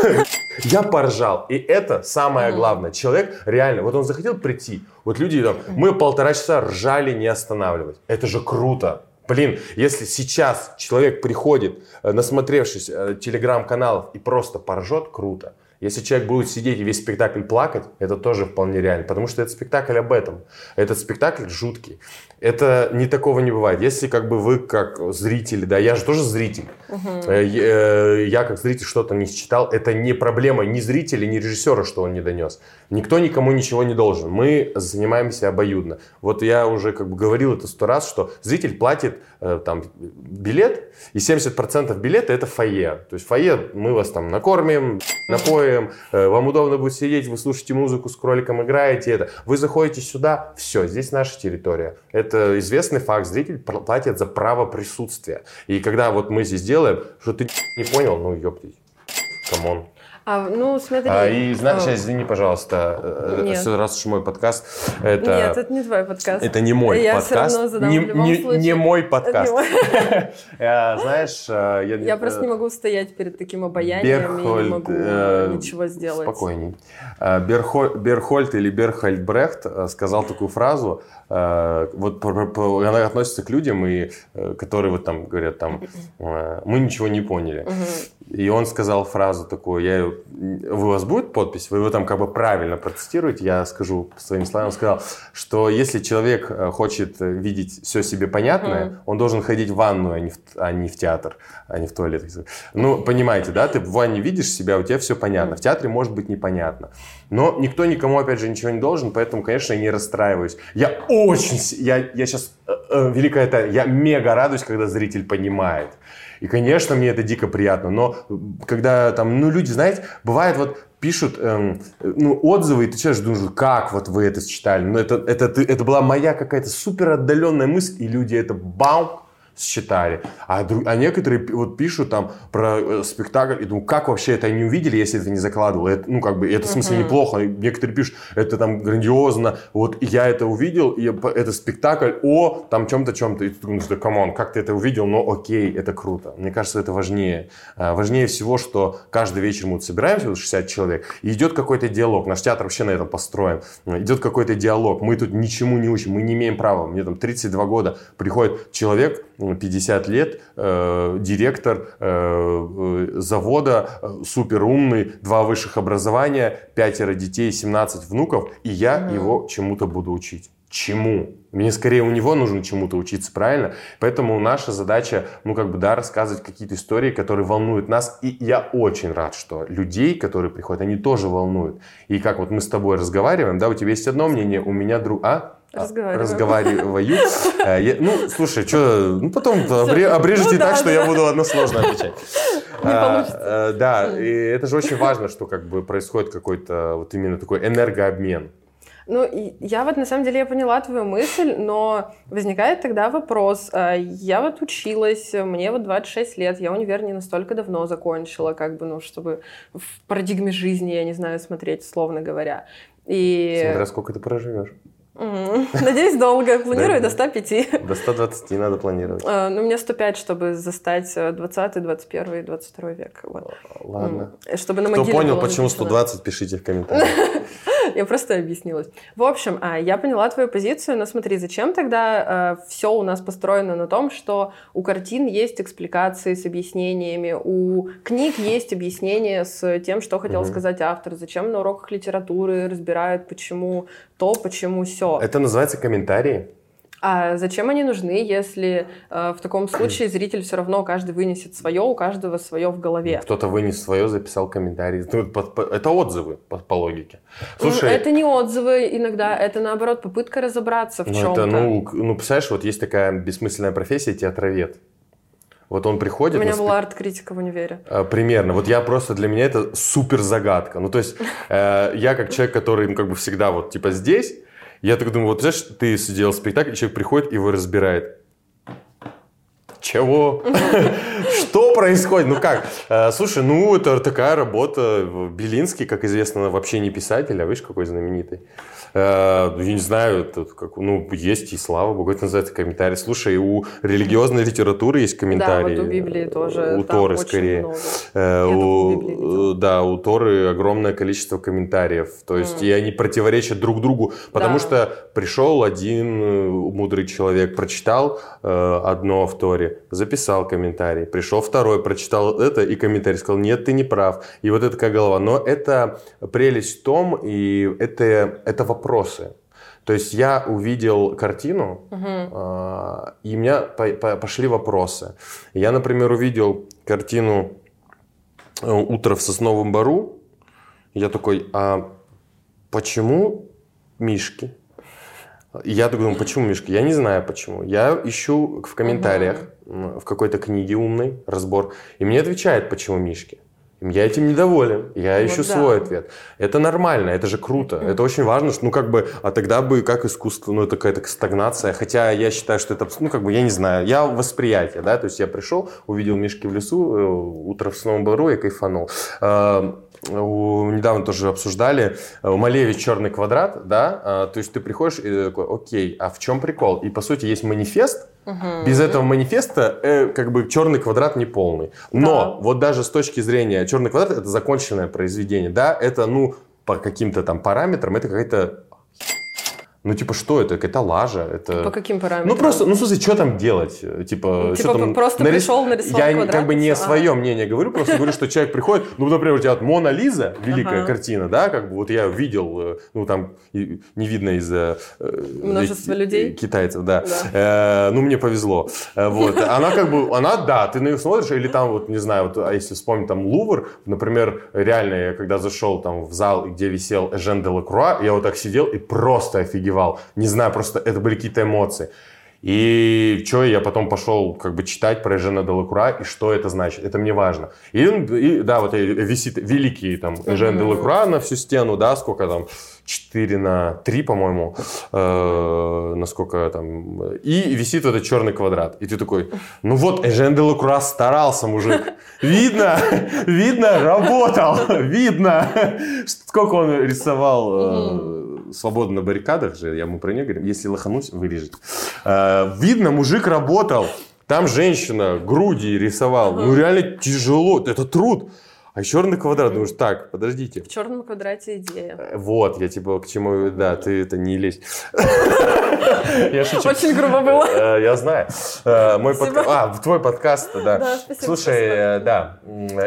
Я поржал. И это самое главное. Человек реально, вот он захотел прийти. Вот люди там, мы полтора часа ржали, не останавливать. Это же круто. Блин, если сейчас человек приходит, э, насмотревшись э, телеграм-каналов и просто поржет, круто. Если человек будет сидеть и весь спектакль плакать, это тоже вполне реально, потому что это спектакль об этом. Этот спектакль жуткий. Это не такого не бывает. Если как бы вы как зрители, да, я же тоже зритель, угу. я как зритель что-то не считал, это не проблема ни зрителя, ни режиссера, что он не донес. Никто никому ничего не должен. Мы занимаемся обоюдно. Вот я уже как бы говорил это сто раз, что зритель платит там билет, и 70% билета это фойе. То есть фойе мы вас там накормим, напоим, вам удобно будет сидеть, вы слушаете музыку, с кроликом играете, это. Вы заходите сюда, все, здесь наша территория. Это это известный факт, зритель платит за право присутствия. И когда вот мы здесь делаем, что ты не понял, ну ёптись, come on. А, ну, смотри. А, и знаешь, а, извини, пожалуйста, э, Нет. раз уж мой подкаст, это... Нет, это не твой подкаст. Это не мой Я подкаст. равно задам не, в любом не- случае. не мой подкаст. Э, Знаешь, э, я... Я просто не могу стоять перед таким обаянием и Берхольд, не могу ничего сделать. Спокойней. Берхо- Берхольд или Берхальд Брехт сказал такую фразу, вот она относится к людям, и, которые вот там говорят, там, мы ничего не поняли. И он сказал фразу такую, я, её- у вас будет подпись, вы его там как бы правильно процитируете, я скажу своими словами, он сказал, что если человек э, хочет э, видеть все себе понятное, Мгм. он должен ходить в ванную, а не в, а не в театр, а не в туалет. Ну, понимаете, да, ты в ванне видишь себя, у тебя все понятно, в театре может быть непонятно. Но никто никому, опять же, ничего не должен, поэтому, конечно, я не расстраиваюсь. Я очень, я, я сейчас, великая тайна, я мега радуюсь, когда зритель понимает. И, конечно, мне это дико приятно, но когда там, ну, люди, знаете, бывает вот пишут эм, ну, отзывы, и ты читаешь, думаешь, как вот вы это считали? Ну, это, это, ты- это была моя какая-то супер отдаленная мысль, и люди это бам, считали. А, дру- а некоторые вот пишут там про э, спектакль, и думаю, как вообще это они увидели, если это не закладывал? Это, ну, как бы, это в смысле неплохо. Некоторые пишут, это там грандиозно, вот я это увидел, и это спектакль о там чем-то, чем-то. И ты думаешь, да come on, как ты это увидел, но окей, это круто. Мне кажется, это важнее. А, Важнее всего, что каждый вечер мы вот собираемся, вот 60 человек, и идет какой-то диалог. Наш театр вообще на этом построен. Идет какой-то диалог. Мы тут ничему не учим, мы не имеем права. Мне там 32 года приходит человек, 50 лет, э, директор э, э, завода, э, супер умный, два высших образования, пятеро детей, 17 внуков, и я Мгм. его чему-то буду учить. Чему? Мне скорее у него нужно чему-то учиться, правильно? Поэтому наша задача, ну, как бы, да, рассказывать какие-то истории, которые волнуют нас. И я очень рад, что людей, которые приходят, они тоже волнуют. И как вот мы с тобой разговариваем, да, у тебя есть одно мнение, у меня друг... А? Разговариваю. Э, я- Ну, слушай, что, ну потом обре- обрежете Ну да, так, что я буду односложно отвечать. Не А, получится. э, Да, и это же очень важно, что как бы происходит какой-то вот именно такой энергообмен. Ну, я вот на самом деле я поняла твою мысль, но возникает тогда вопрос. а, Я вот училась, мне вот 26 лет, я универ не настолько давно закончила, как бы, ну, чтобы в парадигме жизни, я не знаю, смотреть, словно говоря. И... Смотря сколько ты проживешь. Надеюсь, долго. Планирую до 105. До 120 надо планировать. А, Ну, мне 105, чтобы застать э, 20, 21, 22 век. Вот. Ладно. М, Чтобы на Кто понял, почему написано. 120, пишите в комментариях. Я просто объяснилась. В общем, а, я поняла твою позицию, но смотри, зачем тогда все у нас построено на том, что у картин есть экспликации с объяснениями, у книг есть объяснения с тем, что хотел сказать автор, зачем на уроках литературы разбирают, почему то, почему все. Это называется комментарии. А зачем они нужны, если э, в таком случае зритель все равно каждый вынесет свое, у каждого свое в голове? Кто-то вынес свое, записал комментарий. Ну, Это отзывы по, по логике. Ну, Слушай, это не отзывы иногда, это наоборот попытка разобраться в ну, чем-то. ну, ну, представляешь, вот есть такая бессмысленная профессия театровед. Вот он приходит... У меня на была арт-критика в универе. Э, Примерно. Вот я просто для меня это супер загадка. Ну, то есть, э, я как человек, который, ну, как бы всегда вот, типа, здесь, я так думаю, вот, знаешь, ты сидел в спектакле, человек приходит и его разбирает. Чего? Что происходит? Ну как? Э, Слушай, ну это такая работа. Белинский, как известно, вообще не писатель, а видишь, какой знаменитый. Э, Я не знаю, это как, ну, есть, и слава богу, это называется комментарий. Слушай, у религиозной литературы есть комментарии. Да, вот у Библии тоже. У Торы, скорее. Э, у- да, у Торы огромное количество комментариев. То есть, и они противоречат друг другу. Потому что пришел один мудрый человек, прочитал одно в Торе, записал комментарий. Пришел второй, прочитал это и комментарий. Сказал, нет, ты не прав. И вот это такая голова. Но это прелесть в том, и это, это вопросы. То есть я увидел картину, а, и у меня по- по- пошли вопросы. Я, например, увидел картину э, «Утро в сосновом бару». Я такой, а почему мишки? Я так думаю, почему мишки? Я не знаю почему. Я ищу в комментариях, в какой-то книге умной разбор, и мне отвечает, почему мишки. Я этим недоволен. Я Вот ищу да. свой ответ. Это нормально, это же круто. Это очень важно, что, ну, как бы, а тогда бы как искусство, ну, это какая-то стагнация. Хотя я считаю, что это, ну, как бы, я не знаю, я восприятие, да, то есть я пришел, увидел мишки в лесу, э, утро в сном бару, я кайфанул. Э, недавно тоже обсуждали, у Малевич черный квадрат, да, а, то есть ты приходишь и такой, окей, а в чем прикол? И по сути есть манифест, угу. без этого манифеста э, как бы черный квадрат не полный. Но да. вот даже с точки зрения черный квадрат это законченное произведение, да, это ну по каким-то там параметрам это какая-то ну, типа, что это? Какая-то лажа? Это... По каким параметрам? Ну, просто, ну, смысле, что там делать? Типа, ну, типа там просто нарис... пришел, нарисовал Я квадрат, как бы не а. свое мнение говорю, просто говорю, что человек приходит, ну, например, у тебя вот Мона Лиза, великая ага. картина, да, как бы вот я видел, э, ну, там не видно из-за... Э, Множество людей? Китайцев, да. да. Э, ну, мне повезло. Вот. Она как бы, она, да, ты на нее смотришь, или там, вот, не знаю, вот, а если вспомнить там Лувр, например, реально, я когда зашел там в зал, где висел Эжен де Лакруа, я вот так сидел и просто офигевал. Не знаю, просто это были какие-то эмоции. И что, я потом пошел как бы читать про Эжена Делакура, и что это значит, это мне важно. И, и да, вот висит великий там mm-hmm. Делакура на всю стену, да, сколько там, 4 на 3, по-моему, э, насколько там, и висит вот этот черный квадрат. И ты такой, ну вот, Эжен Делакура старался, мужик. Видно, видно, работал, видно. Сколько он рисовал свободно на баррикадах же, я ему про нее говорю, если лоханусь, вырежет. А, видно, мужик работал, там женщина груди рисовал. Ну, реально тяжело, это труд. А черный квадрат, думаешь, так, подождите. В черном квадрате идея. Э, вот, я типа к чему, да, ты это не лезь. Я шучу. Очень грубо было. Э, я знаю. Э, мой подкаст, а, твой подкаст, да. Да, спасибо. Слушай, да,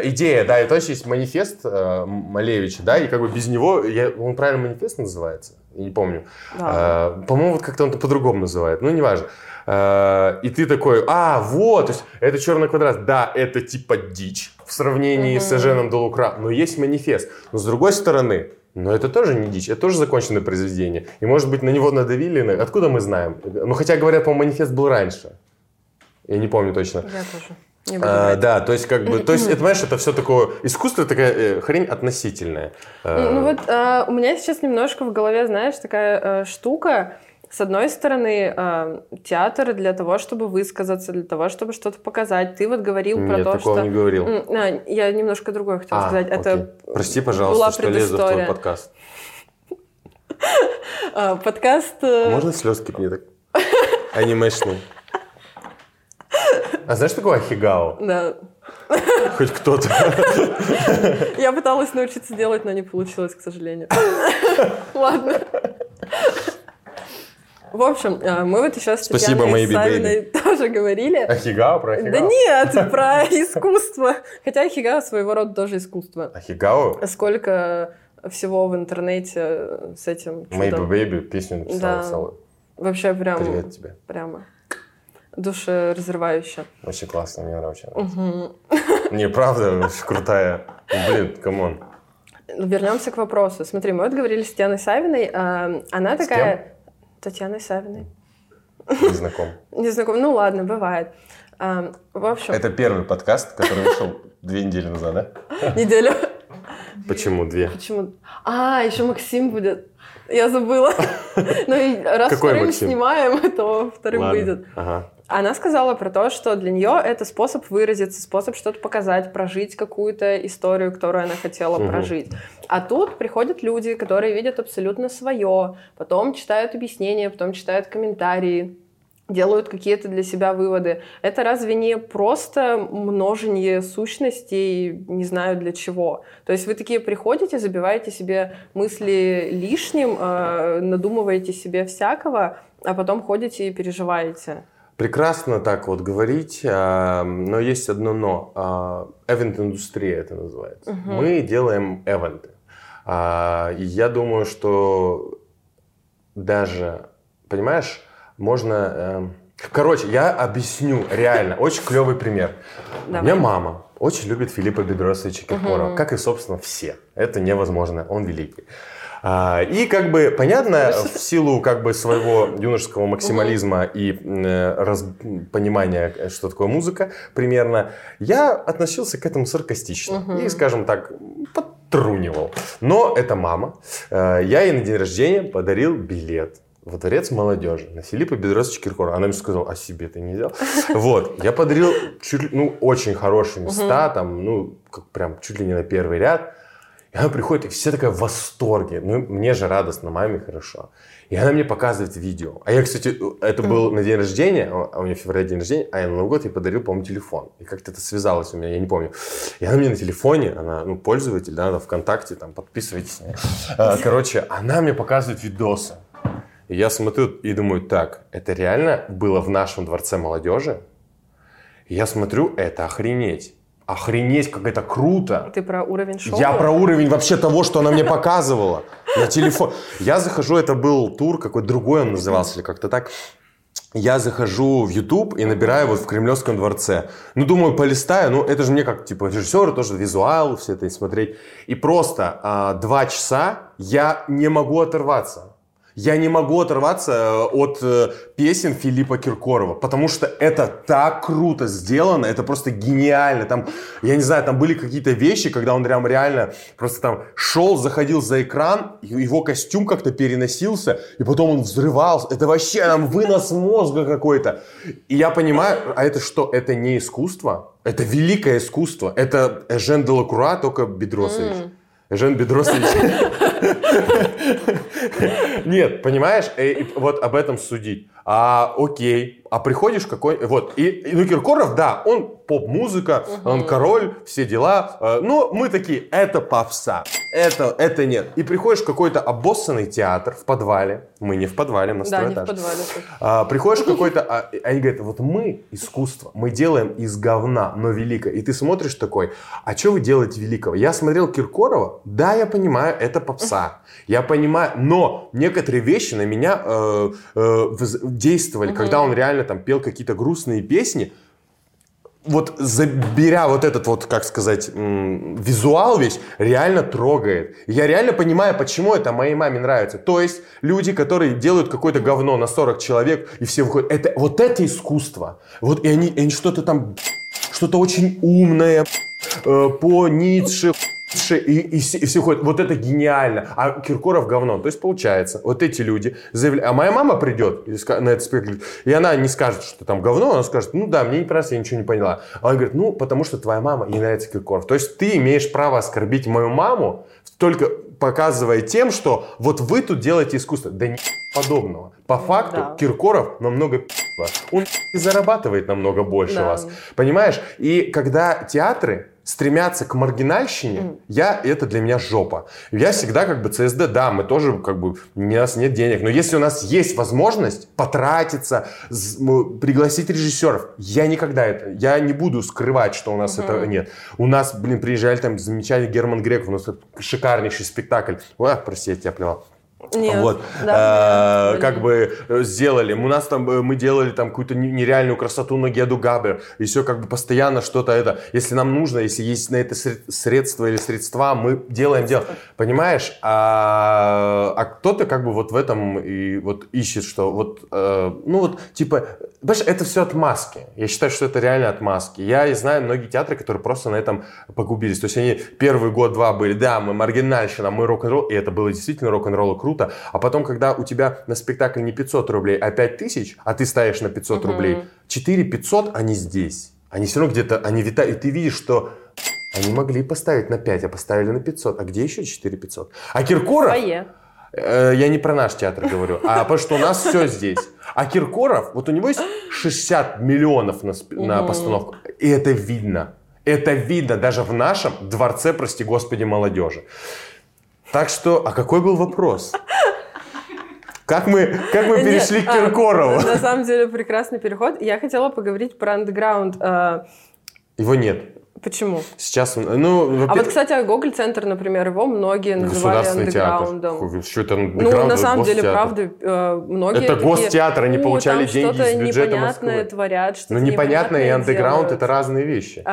идея, да, это точно есть манифест Малевича, да, и как бы без него, он правильно манифест называется? Я не помню. По-моему, вот как-то он по-другому называет, ну, неважно. И ты такой, а, вот, то есть это черный квадрат, да, это типа дичь, в сравнении mm-hmm. с Эженом Делукра, но есть манифест. Но с другой стороны, но это тоже не дичь, это тоже законченное произведение. И, может быть, на него надавили. Откуда мы знаем? Ну, хотя, говорят, по манифест был раньше. Я не помню точно. Я тоже. А, да, то есть как бы, то есть это, понимаешь, это все такое искусство, такая э, хрень относительная. Ну, ну вот э, у меня сейчас немножко в голове, знаешь, такая э, штука. С одной стороны, э, театр для того, чтобы высказаться, для того, чтобы что-то показать. Ты вот говорил Нет, про то, такого что... не говорил. А, я немножко другое хотела а, сказать. Окей. Это Прости, пожалуйста, была что лезу в твой подкаст. А, подкаст... Э, можно слезки мне так? Анимешный. А знаешь, такое ахигао? Да. Хоть кто-то. Я пыталась научиться делать, но не получилось, к сожалению. Ладно. В общем, э, мы вот сейчас с Спасибо, Татьяной Савиной тоже говорили. Ахигао про Ахигао? Да нет, про искусство. Хотя Ахигао своего рода тоже искусство. Ахигао? Сколько всего в интернете с этим чудом. Maybe Baby песню написала. Да. Вообще прям... Привет тебе. Прямо душеразрывающе. Очень классно, мне нравится. Угу. Не, правда, крутая. Блин, come on. Вернемся к вопросу. Смотри, мы вот говорили с Татьяной Савиной. А, она с такая... Кем? Татьяной Савиной. Не знаком. Не знаком. Ну ладно, бывает. А, в общем... Это первый подкаст, который вышел две недели назад, да? Неделю. Почему две? Почему? А, еще Максим будет. Я забыла. Ну и раз Какой вторым Максим? снимаем, то вторым Ладно. выйдет. Ага. Она сказала про то, что для нее это способ выразиться, способ что-то показать, прожить какую-то историю, которую она хотела угу. прожить. А тут приходят люди, которые видят абсолютно свое, потом читают объяснения, потом читают комментарии, делают какие-то для себя выводы. Это разве не просто множение сущностей, не знаю для чего? То есть вы такие приходите, забиваете себе мысли лишним, э, надумываете себе всякого, а потом ходите и переживаете. Прекрасно так вот говорить, а, но есть одно но. Эвент-индустрия это называется. Угу. Мы делаем эвенты. А, я думаю, что даже, понимаешь, можно... Эм, короче, я объясню реально. Очень клевый пример. Давай. У меня мама очень любит Филиппа Бедросовича Киркорова, угу. как и, собственно, все. Это невозможно, он великий. А, и как бы понятно, в силу как бы своего юношеского максимализма и э, раз, понимания, что такое музыка примерно, я относился к этому саркастично и, скажем так, подтрунивал. Но это мама. Э, я ей на день рождения подарил билет во дворец молодежи на Филиппа Бедросовича Киркорова. Она мне сказала, а себе ты не взял? Вот, я подарил чуть, ну, очень хорошие места, там, ну, как прям чуть ли не на первый ряд. И она приходит, и все такая в восторге. Ну, мне же радостно, маме хорошо. И она мне показывает видео. А я, кстати, это был на день рождения, а у меня в феврале день рождения, а я на Новый год ей подарил, по-моему, телефон. И как-то это связалось у меня, я не помню. И она мне на телефоне, она, ну, пользователь, да, она ВКонтакте, там, подписывайтесь. А, короче, она мне показывает видосы. И я смотрю и думаю, так, это реально было в нашем дворце молодежи? И я смотрю, это охренеть охренеть, как это круто. Ты про уровень шоу? Я про уровень вообще того, что она мне показывала на телефон. Я захожу, это был тур, какой другой он назывался или как-то так. Я захожу в YouTube и набираю вот в Кремлевском дворце. Ну, думаю, полистаю, ну, это же мне как, типа, режиссер, тоже визуал, все это смотреть. И просто а, два часа я не могу оторваться. Я не могу оторваться э, от э, песен Филиппа Киркорова, потому что это так круто сделано, это просто гениально. Там, я не знаю, там были какие-то вещи, когда он прям реально просто там шел, заходил за экран, его костюм как-то переносился, и потом он взрывался. Это вообще там вынос мозга какой-то. И я понимаю, а это что? Это не искусство? Это великое искусство. Это Жен Делакруа, только Бедросович. Mm. Жен Бедросович. Нет, понимаешь, э, вот об этом судить. А, окей, а приходишь какой... Вот, и, ну, Киркоров, да, он поп-музыка, он король, все дела. Э, но мы такие, это попса, это, это нет. И приходишь в какой-то обоссанный театр в подвале. Мы не в подвале, на Да, не в подвале. А, приходишь в какой-то... А, они говорят, вот мы искусство, мы делаем из говна, но великое. И ты смотришь такой, а что вы делаете великого? Я смотрел Киркорова, да, я понимаю, это попса. Я понимаю, но некоторые вещи на меня э, э, действовали, угу. когда он реально там пел какие-то грустные песни, вот заберя вот этот вот, как сказать, визуал весь, реально трогает. Я реально понимаю, почему это моей маме нравится. То есть люди, которые делают какое-то говно на 40 человек, и все выходят, это, вот это искусство. Вот и они, они что-то там, что-то очень умное, э, по Ницше, и, и, и все ходят, вот это гениально, а Киркоров говно. То есть получается, вот эти люди заявляют, а моя мама придет на этот спектакль, и она не скажет, что там говно, она скажет, ну да, мне не понравилось, я ничего не поняла. А он говорит, ну потому что твоя мама не нравится Киркоров. То есть ты имеешь право оскорбить мою маму, только показывая тем, что вот вы тут делаете искусство. Да не подобного. По факту да. Киркоров намного он и зарабатывает намного больше да. вас. Понимаешь? И когда театры стремятся к маргинальщине, mm. я, это для меня жопа. Я всегда как бы ЦСД, да, мы тоже как бы, у нас нет денег, но если у нас есть возможность потратиться, пригласить режиссеров, я никогда это, я не буду скрывать, что у нас mm-hmm. этого нет. У нас, блин, приезжали там замечательный Герман Греков, у нас шикарнейший спектакль. Ой, прости, я тебя плевал. Нет, вот, да, э, как бы э, сделали. У нас там, э, мы делали там какую-то нереальную красоту на Геду Габер, и все как бы постоянно что-то это, если нам нужно, если есть на это средства или средства, мы делаем дело. Понимаешь? А, а кто-то как бы вот в этом и вот ищет, что вот, э, ну вот, типа, понимаешь, это все от маски. Я считаю, что это реально от маски. Я знаю многие театры, которые просто на этом погубились. То есть они первый год-два были, да, мы маргинальщина, мы рок-н-ролл, и это было действительно рок-н-ролл круто, круто. А потом, когда у тебя на спектакль не 500 рублей, а 5000, а ты ставишь на 500 угу. рублей, 4 500, они здесь. Они все равно где-то, они витают, и ты видишь, что они могли поставить на 5, а поставили на 500. А где еще 4 500? А Киркоров... Свои. Э, я не про наш театр говорю, а потому что у нас все здесь. А Киркоров, вот у него есть 60 миллионов на, на постановку, и это видно. Это видно даже в нашем дворце, прости господи, молодежи. Так что, а какой был вопрос? Как мы, как мы перешли Нет, к а, Киркорову? А, на самом деле прекрасный переход. Я хотела поговорить про андеграунд. А, Его нет. Почему? Сейчас, ну... А вот, кстати, Гоголь центр, например, его многие называли андеграундом. Что это андеграунд? Ну, на самом деле, правда, э, многие Это гостеатр, они получали деньги из бюджета Москвы. непонятное творят, что-то Ну, непонятное и андеграунд – это разные вещи.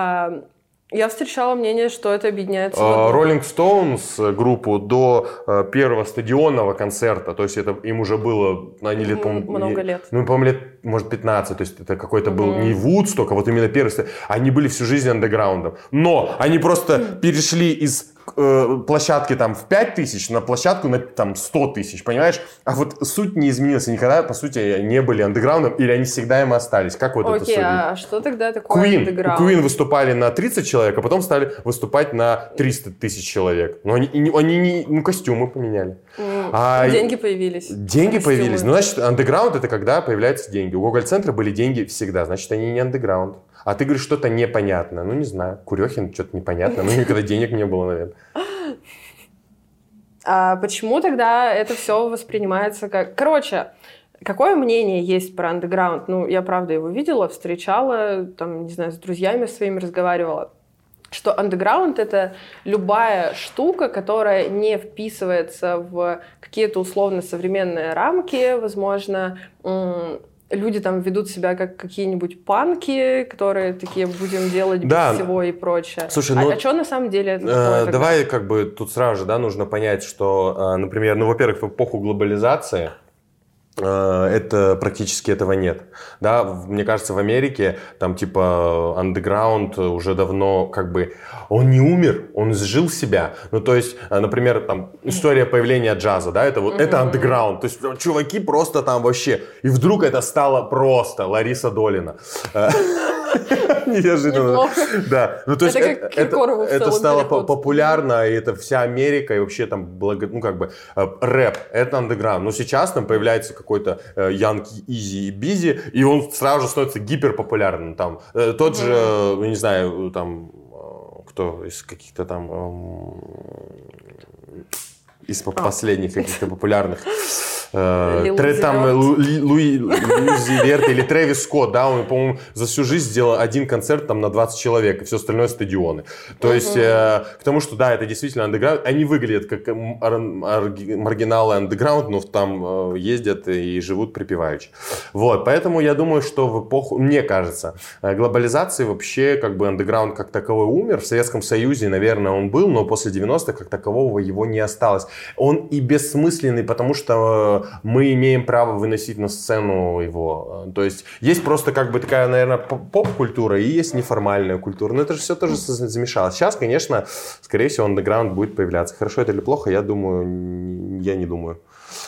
Я встречала мнение, что это объединяется. Роллинг Стоунс группу до э, первого стадионного концерта, то есть это им уже было, они лет, Много лет. Ну, по-моему, лет может, 15, то есть это какой-то был не Вудсток, а вот именно первый, они были всю жизнь андеграундом. Но они просто перешли из э, площадки там в 5 тысяч на площадку на там 100 тысяч, понимаешь? А вот суть не изменилась, никогда, по сути, не были андеграундом, или они всегда им остались. Как вот Окей, это судить? а что тогда такое Queen. Queen выступали на 30 человек, а потом стали выступать на 300 тысяч человек. Но они, они не, ну, костюмы поменяли. М, А- Деньги появились. Деньги Костюмы. появились. Ну, значит, андеграунд это когда появляются деньги. У Google центра были деньги всегда. Значит, они не андеграунд. А ты говоришь, что-то непонятно. Ну, не знаю. Курехин, что-то непонятно. Ну, никогда денег не было, наверное. А почему тогда это все воспринимается как... Короче, какое мнение есть про андеграунд? Ну, я правда его видела, встречала, там, не знаю, с друзьями своими разговаривала что андеграунд — это любая штука, которая не вписывается в какие-то условно современные рамки, возможно, люди там ведут себя как какие-нибудь панки, которые такие будем делать без Да. всего и прочее. Слушай, а, ну, что на самом деле это Э? Давай как бы тут сразу же, да, нужно понять, что, э, например, ну, во-первых, в эпоху глобализации это практически этого нет. Да, мне кажется, в Америке там типа андеграунд уже давно как бы он не умер, он изжил себя. Ну то есть, э, например, там история появления джаза, да, это вот это андеграунд. То есть чуваки просто там вообще и вдруг это стало просто Лариса Долина. Э, Неожиданно. Да, ну то есть Это это, как это- это стало популярно, и это вся Америка, и вообще там, благо- ну как бы, э, рэп, это андеграунд. Но сейчас там появляется какой-то э, Young Easy и Busy, и он сразу же становится гиперпопулярным. Там, э, тот же, э, не знаю, там, э, кто из каких-то там... эм, из А. последних каких-то популярных. Э, Тре- там э. Лу- Луи Луизи Верт или Трэвис Скотт, да, он, по-моему, за всю жизнь сделал один концерт там на 20 человек, и все остальное стадионы. То есть, э, к тому, что, да, это действительно андеграунд, они выглядят как арги- маргиналы андеграунд, но там э, ездят и живут припеваючи. Вот, поэтому я думаю, что в эпоху, мне кажется, э, глобализации вообще как бы андеграунд как таковой умер. В Советском Союзе, наверное, он был, но после 90-х как такового его не осталось. Он и бессмысленный, потому что э, мы имеем право выносить на сцену его. Э, То есть есть просто как бы такая, наверное, поп-культура и есть неформальная культура. Но это же все тоже замешалось. Сейчас, конечно, скорее всего, андеграунд будет появляться. Хорошо это или плохо, я думаю, я не думаю.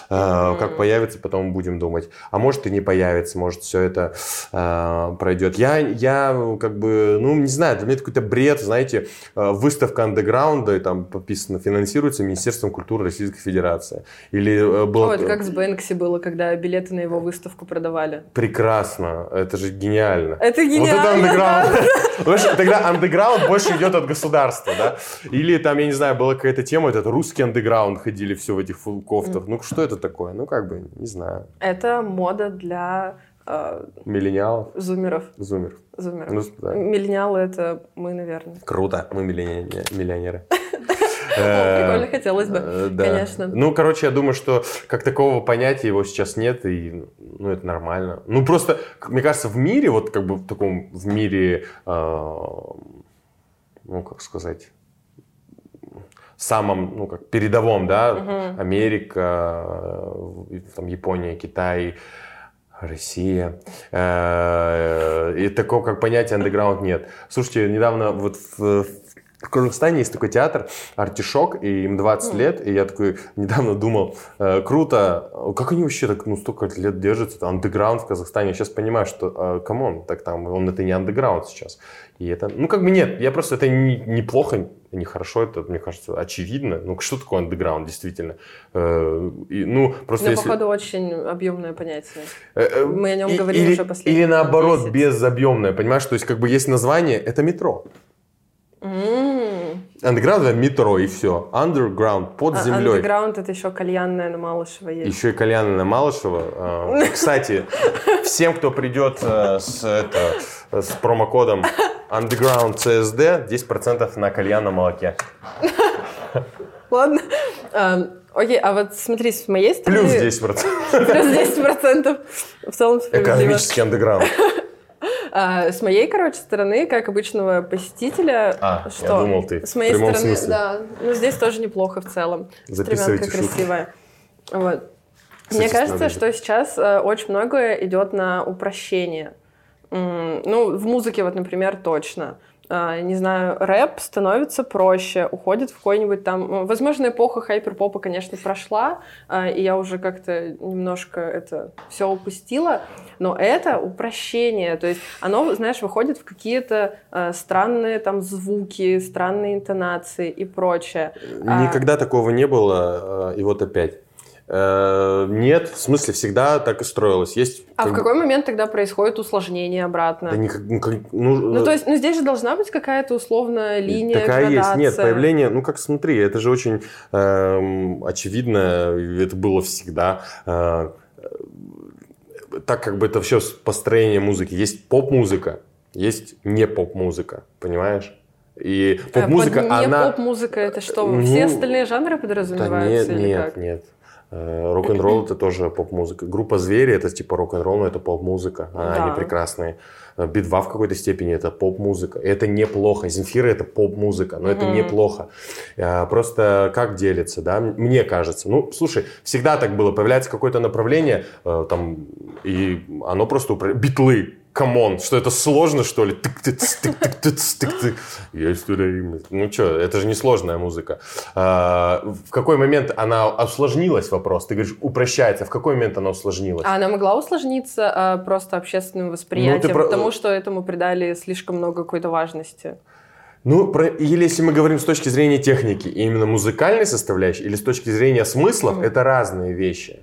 Э, Как появится, потом будем думать. А может и не появится, может все это э, пройдет. Я, я как бы, ну не знаю, для меня это какой-то бред, знаете, э, выставка андеграунда, и там подписано, финансируется Министерством культуры Российской Федерации. Или э, было... О, это как с Бэнкси было, когда билеты на его выставку продавали. Прекрасно, это же гениально. Это Вот это гениально. андеграунд. Потому что тогда андеграунд больше идет от государства, да? Или там, я не знаю, была какая-то тема, этот русский андеграунд ходили все в этих кофтах. Ну, что это такое? Ну, как бы, не знаю. Это мода для э, Миллениалов, зумеров. зумеров. зумеров. Ну, да. Миллениалы это мы, наверное. Круто, мы миллионе- миллионеры. Прикольно, хотелось бы, э, конечно. Ну, короче, я думаю, что как такового понятия его сейчас нет, и ну, это нормально. Ну, просто, мне кажется, в мире, вот как бы в таком, в мире, э, ну, как сказать, самом, ну, как передовом, да, Мгм. Америка, э, там, Япония, Китай, Россия. Э, И такого, как понятия андеграунд нет. Слушайте, недавно вот в, в Казахстане есть такой театр «Артишок», и им 20 Мгм. лет, и я такой недавно думал, э, круто, как они вообще так, ну, столько лет держатся, это андеграунд в Казахстане. Я сейчас понимаю, что, come on, так там, он это не андеграунд сейчас. И это, ну, как бы нет, я просто, это не, неплохо, не хорошо, это, мне кажется, очевидно. Ну, что такое андеграунд, действительно? Э, и, ну, просто Но, если... походу, очень объемное понятие. Э, э, Мы о нем и- говорили или, уже последние Или наоборот, месяц. безобъемное, понимаешь? То есть, как бы есть название, это метро. М. Андеграунд это метро, и все. Underground, под А землей. андеграунд это еще кальянная на Малышева есть. Еще и Кальяна на Малышева. Кстати, всем, кто придет э, с, это, с промокодом Underground CSD, 10% на кальян на молоке. Ладно. А, Окей, а вот смотри, с моей стороны... Плюс 10%. Плюс 10%. В целом справедливо. Экономический андеграунд. А, с моей, короче, стороны, как обычного посетителя, А, я что? думал, ты С моей стороны, смысле. да. Ну, здесь тоже неплохо в целом. Стремянка шутки. красивая. Вот. Мне кажется, что сейчас э, очень многое идет на упрощение. Ну, в музыке вот, например, точно. А, не знаю, рэп становится проще, уходит в какой-нибудь там... Возможно, эпоха хайперпопа, конечно, прошла, а, и я уже как-то немножко это все упустила, но это упрощение, то есть оно, знаешь, выходит в какие-то а, странные там звуки, странные интонации и прочее. Никогда такого не было, и вот опять. Э, нет, в смысле, всегда так и строилось. Есть, а в какой момент тогда происходит усложнение обратно? Да никак, ну, как, ну, ну, то есть, ну, здесь же должна быть какая-то условная линия, Такая градация. есть. Нет, появление, ну, как смотри, это же очень э, очевидно, это было всегда. Э, так как бы это все построение музыки. Есть поп-музыка, есть не поп-музыка, понимаешь? И э, поп-музыка, Под она... поп-музыка это что? Ну, Все остальные жанры подразумеваются да нет, или нет, как? нет. Э, рок-н-ролл это тоже поп-музыка. Группа Звери это типа рок-н-ролл, но это поп-музыка. А да. Они прекрасные. Э, Би-2 в какой-то степени это поп-музыка. Это неплохо. Земфира это поп-музыка, но это неплохо. Э, просто как делится, да? Мне кажется. Ну, слушай, всегда так было. Появляется какое-то направление, там, и оно просто... Битлы come on, что это сложно, что ли? Тык -тык -тык -тык -тык -тык -тык. Я Ну что, это же не сложная музыка. А, в какой момент она усложнилась, вопрос? Ты говоришь, упрощается. В какой момент она усложнилась? Она могла усложниться а, просто общественным восприятием, ну, потому про... что этому придали слишком много какой-то важности? Ну, про, или если мы говорим с точки зрения техники, именно музыкальной составляющей, или с точки зрения смыслов, mm. это разные вещи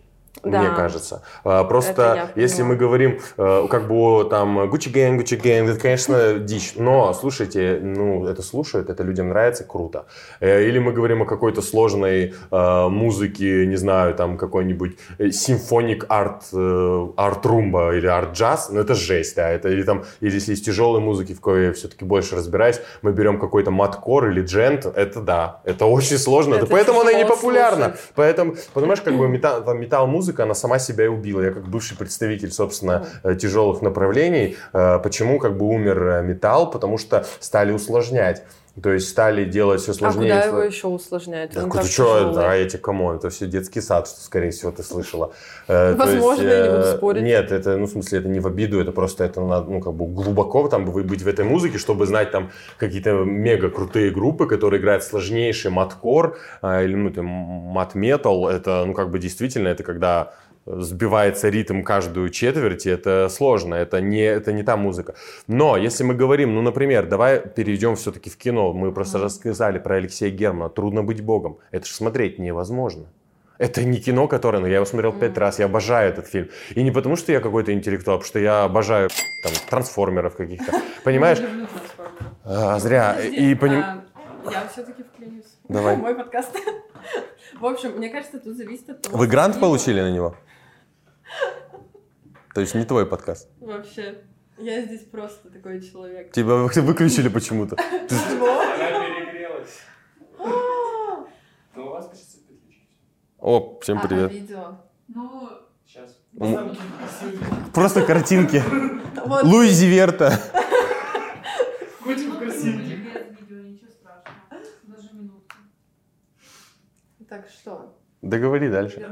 да. мне кажется. А, просто если мы говорим э, как бы там Gucci Gang, Gucci Gang, это, конечно, дичь. Но, слушайте, ну, это слушают, это людям нравится, круто. Э, или мы говорим о какой-то сложной э, музыке, не знаю, там какой-нибудь симфоник арт, арт румба или арт джаз, ну это жесть, да, это или там, или если из тяжелой музыки, в кое я все-таки больше разбираюсь, мы берем какой-то маткор или джент, это да, это очень сложно, это, это поэтому она и не популярна. Слушать. Поэтому, понимаешь, как бы металл, музыка, она сама себя и убила. Я как бывший представитель, собственно, mm. тяжелых направлений, э, почему как бы умер э, металл? Потому что стали усложнять. То есть стали делать все сложнее. А куда его еще усложняют? Так, ты что, да, эти, кому? Это все детский сад, что, скорее всего, ты слышала. Возможно, есть, я не буду спорить. Нет, это, ну, в смысле, это не в обиду, это просто, это надо, ну, как бы глубоко там быть в этой музыке, чтобы знать там какие-то мега крутые группы, которые играют сложнейший маткор, или, ну, там, мат-метал, это, ну, как бы действительно, это когда сбивается ритм каждую четверть, это сложно, это не, это не та музыка. Но если мы говорим, ну, например, давай перейдем все-таки в кино, мы просто рассказали про Алексея Германа, «Трудно быть богом», это же смотреть невозможно. Это не кино, которое, ну, я его смотрел пять раз, я обожаю этот фильм. И не потому, что я какой-то интеллектуал, а потому что я обожаю там трансформеров каких-то. Понимаешь? А, зря. И поним... А, я все-таки вклинюсь. Давай. Мой подкаст. В общем, мне кажется, тут зависит от того... Вы грант получили на него? То есть не твой подкаст? Вообще. Я здесь просто такой человек. Тебя выключили почему-то. Она перегрелась. Но у вас почти О, всем привет. видео. Ну, сейчас. Просто картинки. Луизи Верта. Котик красивый. Так что? Договори дальше.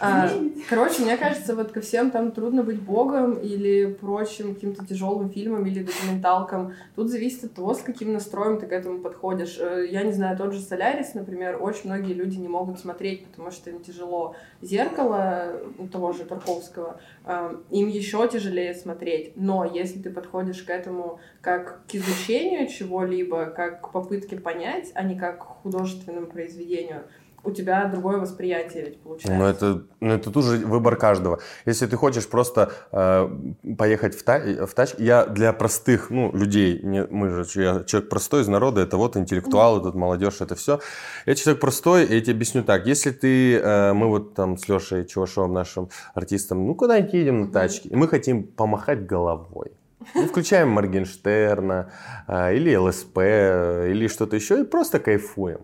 А, короче, мне кажется, вот ко всем там трудно быть богом или прочим каким-то тяжелым фильмам или документалкам. Тут зависит от того, с каким настроем ты к этому подходишь. Э, я не знаю, тот же Солярис, например, очень многие люди не могут смотреть, потому что им тяжело. Зеркало того же Тарковского, э, им еще тяжелее смотреть. Но если ты подходишь к этому как к изучению чего-либо, как к попытке понять, а не как к художественному произведению, у тебя другое восприятие ведь получается. Ну, это, ну, это тоже выбор каждого. Если ты хочешь просто э, поехать в, та, в тач, я для простых ну, людей, не, мы же я человек простой из народа, это вот интеллектуалы, тут молодежь, это все. Я человек простой, и я тебе объясню так. Если ты, э, мы вот там с Лешей Чувашовым, нашим артистом, ну куда-нибудь едем на тачке, и мы хотим помахать головой. Мы включаем Моргенштерна э, или ЛСП, или что-то еще, и просто кайфуем.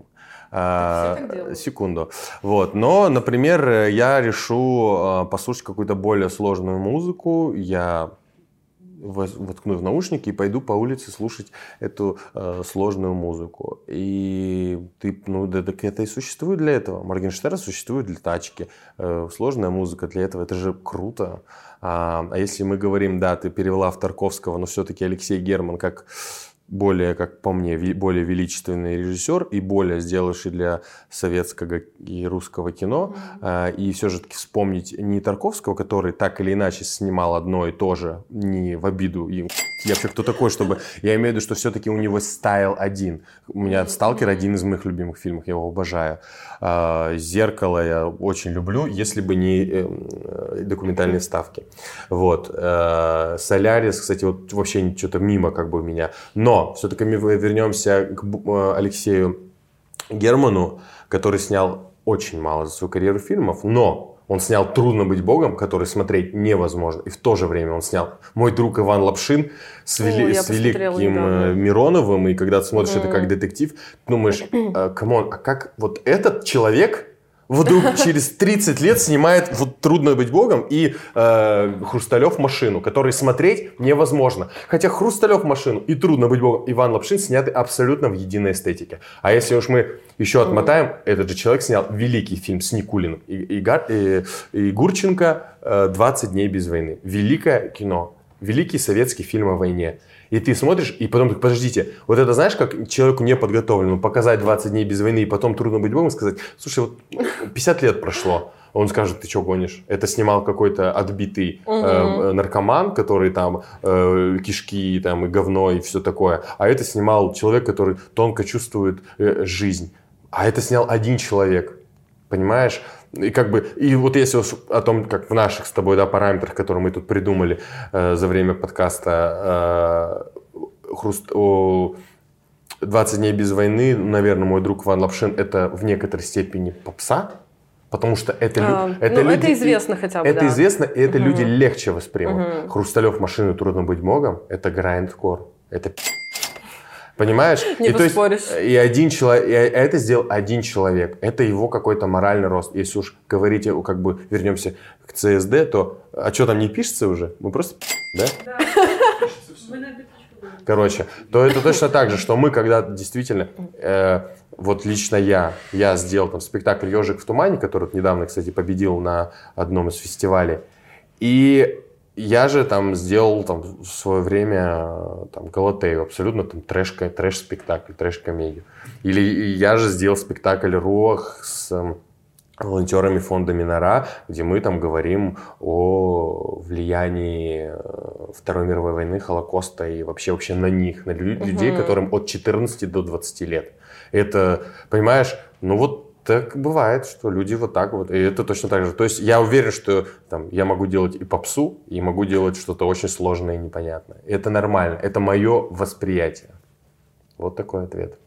А, секунду. Вот. Но, например, я решу а, послушать какую-то более сложную музыку. Я воткну в наушники и пойду по улице слушать эту э, сложную музыку. И ты, ну, да, так это и существует для этого. Моргенштерн существует для тачки. Э, сложная музыка для этого. Это же круто. А, а если мы говорим, да, ты перевела в Тарковского, но все-таки Алексей Герман как более, как по мне, более величественный режиссер и более сделавший для советского и русского кино. Mm-hmm. И все же таки вспомнить не Тарковского, который так или иначе снимал одно и то же, не в обиду. И я вообще кто такой, чтобы... Я имею в виду, что все-таки у него стайл один. У меня «Сталкер» один из моих любимых фильмов, я его обожаю. А, «Зеркало» я очень люблю, если бы не э, документальные ставки. Вот. Э, «Солярис», кстати, вот вообще что-то мимо как бы у меня. Но все-таки мы вернемся к э, Алексею Герману, который снял очень мало за свою карьеру фильмов, но он снял «Трудно быть богом», который смотреть невозможно. И в то же время он снял «Мой друг Иван Лапшин» с, вели... О, с великим недавно. Э, Мироновым. И когда ты смотришь мм. это как детектив, думаешь, э, come on, а как вот этот человек вдруг через 30 лет снимает вот «Трудно быть богом» и э, «Хрусталев машину», который смотреть невозможно. Хотя «Хрусталев машину» и «Трудно быть богом» Иван Лапшин сняты абсолютно в единой эстетике. А если уж мы еще отмотаем, mm-hmm. этот же человек снял великий фильм с Никулиным и, и, и, и Гурченко «20 дней без войны». Великое кино. Великий советский фильм о войне. И ты смотришь, и потом, подождите, вот это знаешь, как человеку неподготовленному показать 20 дней без войны, и потом трудно быть богом и сказать, слушай, вот 50 лет прошло, он скажет, ты что гонишь? Это снимал какой-то отбитый угу. э, наркоман, который там э, кишки там, и говно и все такое. А это снимал человек, который тонко чувствует э, жизнь. А это снял один человек. Понимаешь? И как бы, и вот если о том, как в наших с тобой, да, параметрах, которые мы тут придумали э, за время подкаста, э, хруст, о, 20 дней без войны, наверное, мой друг Ван Лапшин, это в некоторой степени попса, потому что это, а, это, ну, люди, это известно хотя бы, Это да. известно, и это угу. люди легче воспримут. Угу. Хрусталев машины трудно быть богом, это грайндкор, это Понимаешь? Не и, поспоришь. То есть, и один человек, и это сделал один человек. Это его какой-то моральный рост. Если уж говорить, как бы вернемся к ЦСД, то а что там не пишется уже? Мы просто да? Да. Короче, то это точно так же, что мы когда действительно, э, вот лично я, я сделал там спектакль «Ежик в тумане», который недавно, кстати, победил на одном из фестивалей. И я же там сделал там в свое время там Галатею, абсолютно там трэш, трэш-спектакль, трэш-комедию. Или я же сделал спектакль «Руах» с эм, волонтерами фонда Минора, где мы там говорим о влиянии э, Второй мировой войны, Холокоста и вообще вообще на них, на людей, угу. которым от 14 до 20 лет. Это, понимаешь, ну вот так бывает, что люди вот так вот. И это точно так же. То есть я уверен, что там, я могу делать и попсу, и могу делать что-то очень сложное и непонятное. И это нормально. Это мое восприятие. Вот такой ответ.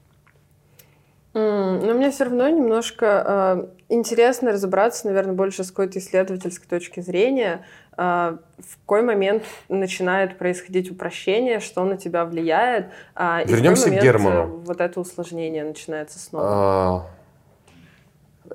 Mm, но мне все равно немножко э, интересно разобраться, наверное, больше с какой-то исследовательской точки зрения, э, в какой момент начинает происходить упрощение, что на тебя влияет, э, и Вернемся в какой момент к Герману. вот это усложнение начинается снова. Uh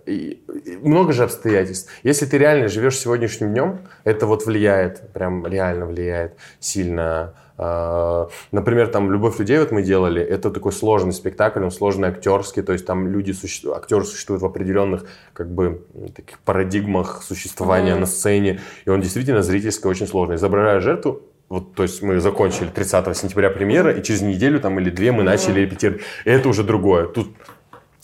и, много же обстоятельств. Если ты реально живешь сегодняшним днем, это вот влияет, прям реально влияет сильно. А, например, там «Любовь людей» вот мы делали, это такой сложный спектакль, он сложный актерский, то есть там люди, суще... актеры существуют в определенных как бы таких парадигмах существования mm-hmm. на сцене, и он действительно зрительски очень сложный. Изображая жертву, вот, то есть мы закончили 30 сентября премьера, и через неделю там или две мы начали репетировать. И это уже другое. Тут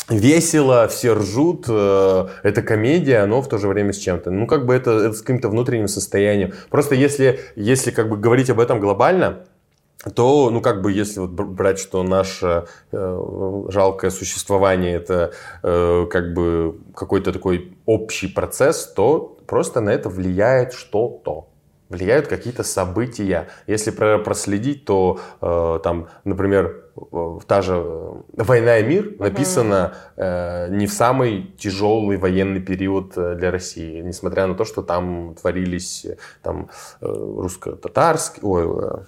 весело, все ржут, э, это комедия, но в то же время с чем-то. Ну, как бы это, это с каким-то внутренним состоянием. Просто если, если как бы говорить об этом глобально, то, ну, как бы, если вот брать, что наше э, жалкое существование это э, как бы какой-то такой общий процесс, то просто на это влияет что-то влияют какие-то события. Если проследить, то э, там, например, та же э, «Война и мир» написана э, не в самый тяжелый военный период э, для России, несмотря на то, что там творились э, там, э, русско-татарский, ой,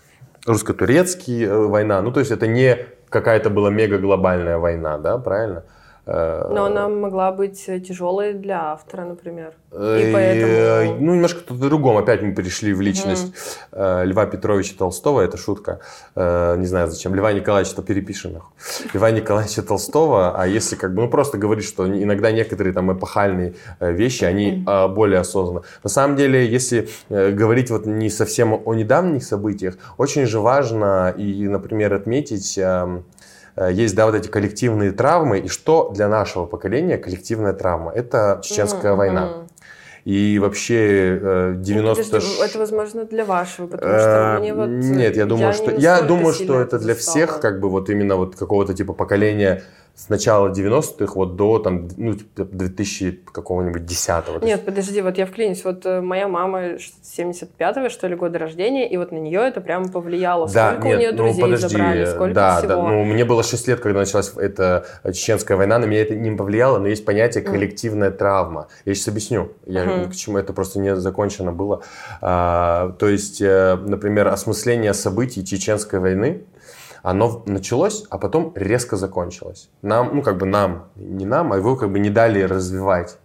русско-турецкий э, война. Ну, то есть это не какая-то была мега глобальная война, да, правильно? Э, Но она могла быть тяжелой для автора, например. Э, И поэтому... Ну, немножко тут другом. Опять мы перешли в личность э, Льва Петровича Толстого. Это шутка. Э, Не знаю зачем. Льва Николаевича то перепишем. нахуй. Льва Николаевича Толстого. А если как бы, ну, просто говорить, что иногда некоторые там эпохальные э, вещи, они э, более осознанно. На самом деле, если э, говорить вот не совсем о недавних событиях, очень же важно и, например, отметить... э, есть, да, вот эти коллективные травмы. И что для нашего поколения коллективная травма? Это чеченская Мгм, война. И вообще э, Ну, 90... подожди, это, возможно, для вашего, потому Э, что мне вот... Нет, я думаю, не что я думаю, что это для всех, как бы вот именно вот какого-то типа поколения с начала 90-х вот до там ну типа 2000 какого-нибудь 10-го. То Нет, подожди, вот я вклинюсь. Вот э, моя мама что-то 75-го, что ли, года рождения, и вот на нее это прямо повлияло. Да, сколько нет, у нее ну друзей подожди, забрали, сколько да, всего. да, ну мне было 6 лет, когда началась эта чеченская война, на меня это не повлияло, но есть понятие коллективная травма. Я сейчас объясню, я, Мгм. к чему это просто не закончено было. А, то есть, э, например, осмысление событий чеченской войны, оно началось, а потом резко закончилось. Нам, ну как бы нам, не нам, а его как бы не дали развивать.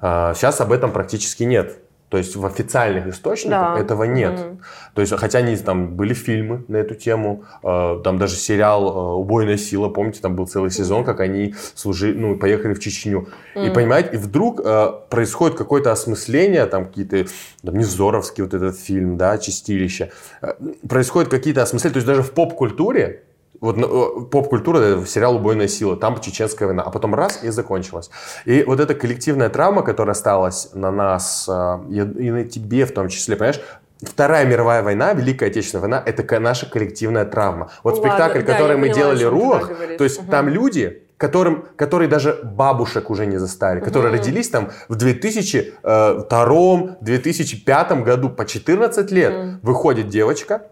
А, сейчас об этом практически нет. То есть в официальных источниках Да. этого нет. Мгм. То есть, хотя они там были фильмы на эту тему, э, там даже сериал э, «Убойная сила», помните, там был целый сезон, как они служили, ну, поехали в Чечню. И Мгм. понимаете, и вдруг э, происходит какое-то осмысление, там какие-то, там, Невзоровский вот этот фильм, да, «Чистилище», Э, происходят какие-то осмысления, то есть даже в поп-культуре, вот ну, э, поп-культура, сериал «Убойная сила», там чеченская война, а потом раз и закончилась. И вот эта коллективная травма, которая осталась на нас, э, и на тебе в том числе, понимаешь, Вторая мировая война, Великая Отечественная война, это наша коллективная травма. Вот Ну спектакль, ладно, да, который мы поняла, делали Руах, то есть Мгм. там люди, которым, которые даже бабушек уже не застали, которые Мгм. родились там в 2002-2005 году по 14 лет. Мгм. Выходит девочка,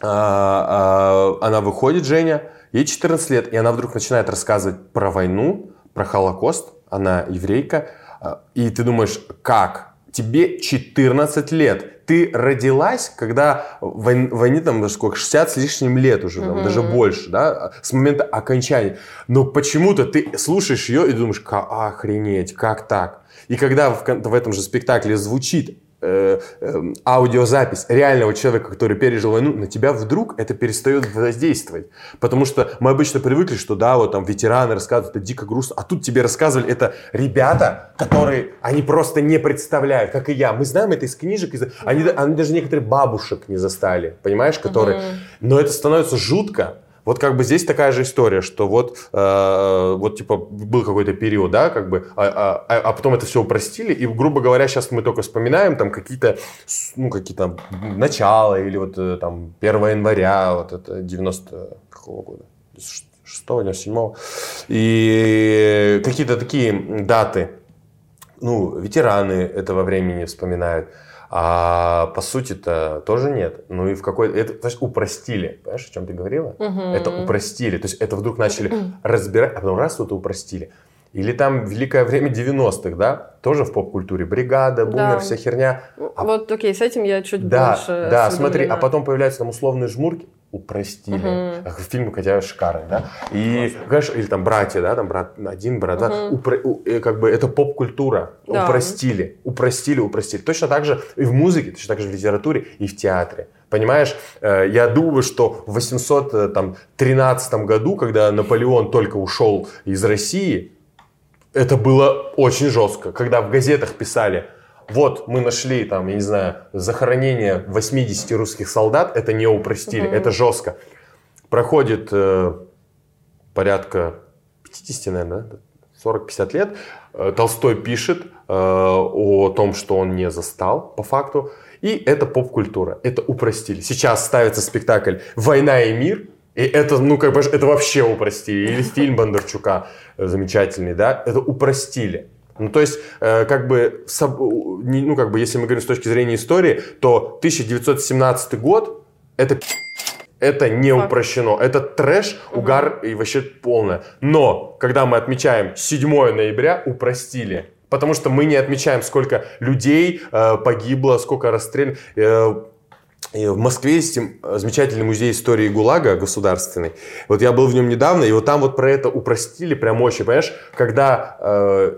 она выходит, Женя, ей 14 лет, и она вдруг начинает рассказывать про войну, про Холокост, она еврейка, а, и ты думаешь, как? Тебе 14 лет. Ты родилась, когда войн- войне там даже сколько, 60 с лишним лет уже, там, Мгм. даже больше, да, с момента окончания. Но почему-то ты слушаешь ее и думаешь, «Ка- охренеть, как так? И когда в, в этом же спектакле звучит э, э, аудиозапись реального человека, который пережил войну, на тебя вдруг это перестает воздействовать. Потому что мы обычно привыкли, что да, вот там ветераны рассказывают, это дико грустно, а тут тебе рассказывали, это ребята, которые, они просто не представляют, как и я. Мы знаем это из книжек, из- они, они даже некоторые бабушек не застали, понимаешь, которые... Но это становится жутко. Вот как бы здесь такая же история, что вот, э, вот типа был какой-то период, да, как бы, а, а- а- а потом это все упростили, и, грубо говоря, сейчас мы только вспоминаем там какие-то, ну, какие-то начала или вот э, там 1 января, вот это 90 какого года? 6 97 И какие-то такие даты, ну, ветераны этого времени вспоминают. А по сути-то тоже нет. Ну и в какой... Это, то есть, упростили. Понимаешь, о чем ты говорила? Мгм. Это упростили. То есть это вдруг начали разбирать, а потом раз что-то упростили. Или там великое время 90-х, да? Тоже в поп-культуре. Бригада, бумер, Да. вся херня. А- Вот, окей, с этим я чуть Да, больше да, смотри, а осведомлена. потом появляются там условные жмурки, упростили. Ах, Фильмы хотя шикарные, да? И, знаешь, или там братья, да, там брат один, брат два. Мгм. Упро- у- э, как бы это поп-культура. Да. Упростили, упростили, упростили. Точно так же и в музыке, точно так же в литературе и в театре. Понимаешь, Э, я думаю, что в 813 году, когда Наполеон только ушел из России, это было очень жестко, когда в газетах писали, вот мы нашли там, я не знаю, захоронение 80 русских солдат, это не упростили, Мгм. это жестко. Проходит э, порядка 50, наверное, да? 40-50 лет, э, Толстой пишет э, о том, что он не застал, по факту, и это поп-культура, это упростили. Сейчас ставится спектакль «Война и мир», и это, ну, как бы, это вообще упростили. Или фильм Бондарчука э, замечательный, да, это упростили. Ну, то есть, э, как бы, ну, как бы, если мы говорим с точки зрения истории, то 1917 год это это не упрощено. Это трэш, угар и вообще полное. Но, когда мы отмечаем 7 ноября, упростили. Потому что мы не отмечаем, сколько людей э, погибло, сколько расстрелян. Э, в Москве есть замечательный музей истории ГУЛАГа государственный. Вот я был в нем недавно, и вот там вот про это упростили прям очень. Понимаешь, когда э,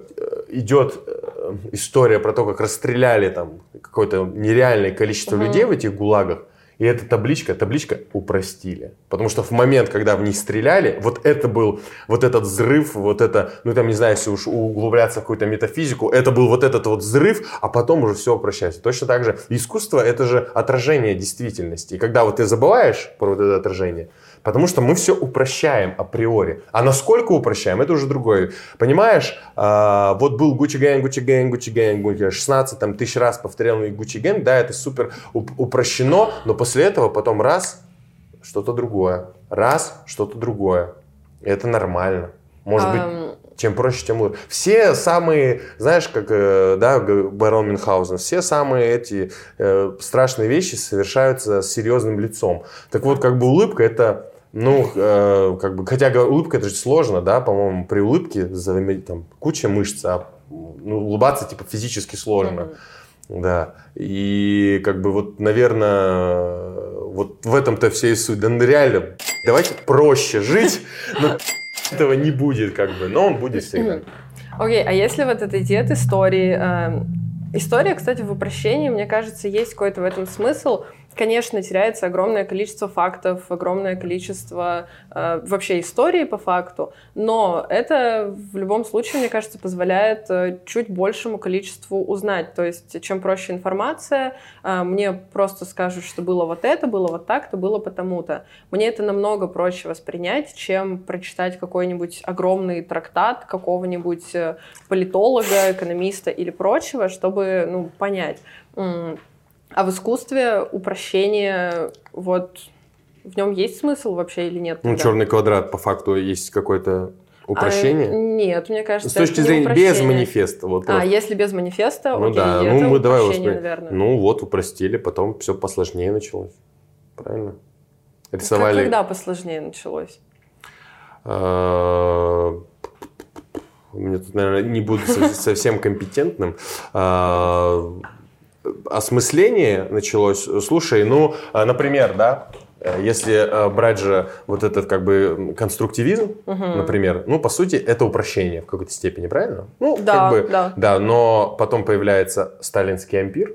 идет э, история про то, как расстреляли там какое-то нереальное количество Мгм. людей в этих ГУЛАГах, и эта табличка, табличка упростили. Потому что в момент, когда в них стреляли, вот это был, вот этот взрыв, вот это, ну там, не знаю, если уж углубляться в какую-то метафизику, это был вот этот вот взрыв, а потом уже все упрощается. Точно так же искусство, это же отражение действительности. И когда вот ты забываешь про вот это отражение, потому что мы все упрощаем априори. А насколько упрощаем, это уже другое. Понимаешь, а, вот был Gucci Gang, Gucci Gang, Gucci Gang, Gucci Gang, 16 там, тысяч раз повторял Gucci Gang, да, это супер уп- упрощено, но после этого потом раз, что-то другое, раз, что-то другое. И это нормально. Может быть, чем проще, тем лучше. Все самые, знаешь, как э, да, барон Мюнхгаузен, все самые эти э, страшные вещи совершаются с серьезным лицом. Так вот, как бы улыбка это, ну, э, как бы, хотя улыбка это же сложно, да, по-моему, при улыбке там куча мышц, а ну, улыбаться типа физически сложно. мгм. Да. И как бы вот, наверное, вот в этом-то вся и суть. Да ну реально, давайте проще жить, но этого не будет как бы, но он будет всегда. Окей, а если вот это идти от истории... эм, История, кстати, в упрощении, мне кажется, есть какой-то в этом смысл. Конечно, теряется огромное количество фактов, огромное количество э, вообще истории по факту, но это в любом случае, мне кажется, позволяет э, чуть большему количеству узнать. То есть, чем проще информация, э, мне просто скажут, что было вот это, было вот так-то, было потому-то. Мне это намного проще воспринять, чем прочитать какой-нибудь огромный трактат какого-нибудь э, политолога, экономиста или прочего, чтобы ну, понять. А в искусстве упрощение, вот в нем есть смысл вообще или нет? Ну, тогда? черный квадрат по факту есть какое-то А, упрощение. нет, мне кажется, С точки зрения без упрощение. манифеста. Вот А, просто. если без манифеста, ну окей, да, ну мы давай упрощение, наверное. Ну вот, упростили, потом все посложнее началось. Правильно? Как- Рисовали. Когда посложнее началось? А, Мне тут, наверное, не буду со- совсем компетентным. Осмысление началось. Слушай, ну, а, например, да, э, если э, брать же вот этот как бы конструктивизм, Мгм. например, ну, по сути, это упрощение в какой-то степени, правильно? Ну, Да, как бы, да. да, но потом появляется сталинский ампир,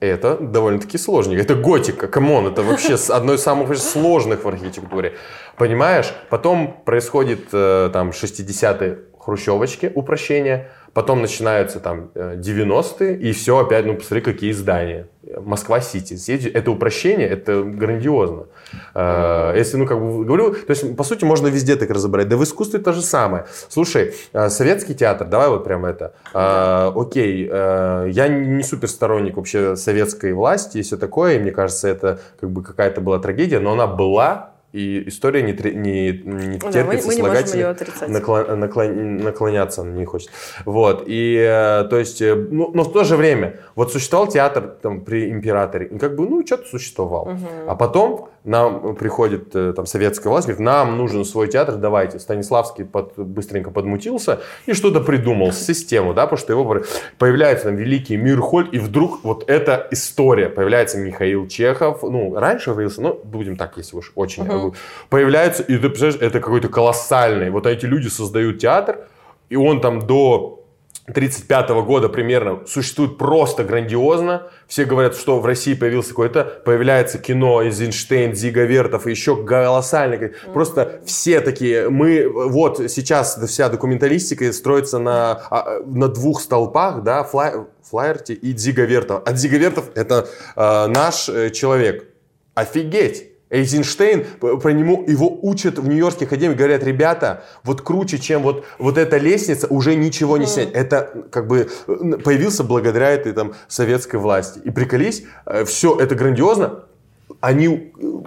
это довольно-таки сложненько. Это готика, come on, это вообще одно из самых сложных в архитектуре. Понимаешь? Потом происходит э, там 60-е хрущевочки, упрощение. Потом начинаются там э, 90-е, и все опять, ну посмотри, какие здания. Москва-Сити. Сити- Это упрощение, это грандиозно. Э, Если, ну, как бы говорю, то есть, по сути, можно везде так разобрать. Да в искусстве то же самое. Слушай, э, советский театр, давай вот прямо это. Э, Окей, э, я не супер сторонник вообще советской власти и все такое, и мне кажется, это как бы какая-то была трагедия, но она была, и история не, не, не Да, мы, терпит мы ее отрицать. наклон- наклон- наклоняться он не хочет. Вот. И, э, то есть, э, ну, но в то же время, вот существовал театр там, при императоре, и как бы, ну, что-то существовал. Мгм. А потом нам приходит э, там советская власть, говорит, нам нужен свой театр, давайте. Станиславский под- быстренько подмутился и что-то придумал, систему, да, потому что его появляется там великий Мирхольд, и вдруг вот эта история, появляется Михаил Чехов, ну, раньше появился, ну, будем так, если уж очень, э, появляется, и ты представляешь, это какой-то колоссальный, вот эти люди создают театр, и он там до 1935 года примерно существует просто грандиозно. Все говорят, что в России появился какой-то, появляется кино Эйзенштейн, Зига Вертов, и еще колоссальный. Просто все такие, мы, вот сейчас вся документалистика строится на, а, на двух столпах, да, Флай, Флаерти и Дзига Вертов. А Дзига Вертов это э, наш э, человек. Офигеть! Эйзенштейн, про него, его учат в Нью-Йоркской академии, говорят, ребята, вот круче, чем вот, вот эта лестница, уже ничего не снять. Это как бы э, появился благодаря этой там советской власти. И приколись, все это грандиозно, они э,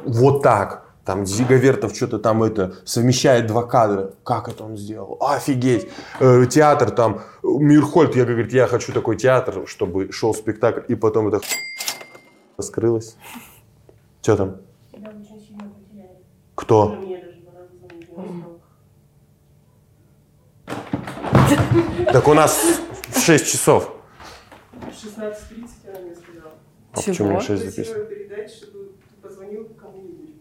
вот так. Там Зига Вертов что-то там это совмещает два кадра. Как это он сделал? Офигеть! Э, театр там, э, Мирхольд, я говорит, я хочу такой театр, чтобы шел спектакль, и потом это раскрылось. Что там? Тебя очень сильно потеряли. Кто? Так у нас в 6 часов. В 16.30 она мне сказала. А Чего? почему мне 6 Красивая записано? передача. сказать, чтобы ты позвонил кому-нибудь.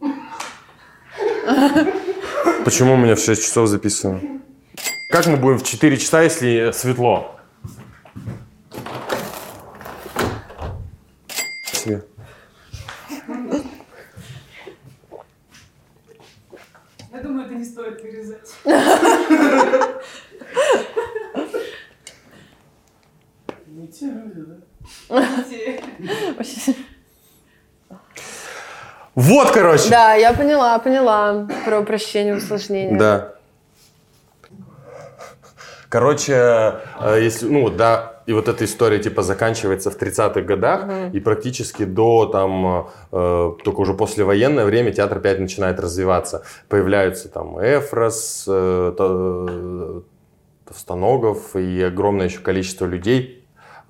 Почему у меня в 6 часов записано? Как мы будем в 4 часа, если светло? Себе. Я думаю, это не стоит вырезать. Не те люди, да? Те. Вот, короче. Да, я поняла, поняла про упрощение усложнения. Да. Короче, э, если, ну да, и вот эта история типа заканчивается в 30-х годах, и практически до там, э, только уже послевоенное время театр опять начинает развиваться. Появляются там Эфрос, э, То- Товстоногов и огромное еще количество людей,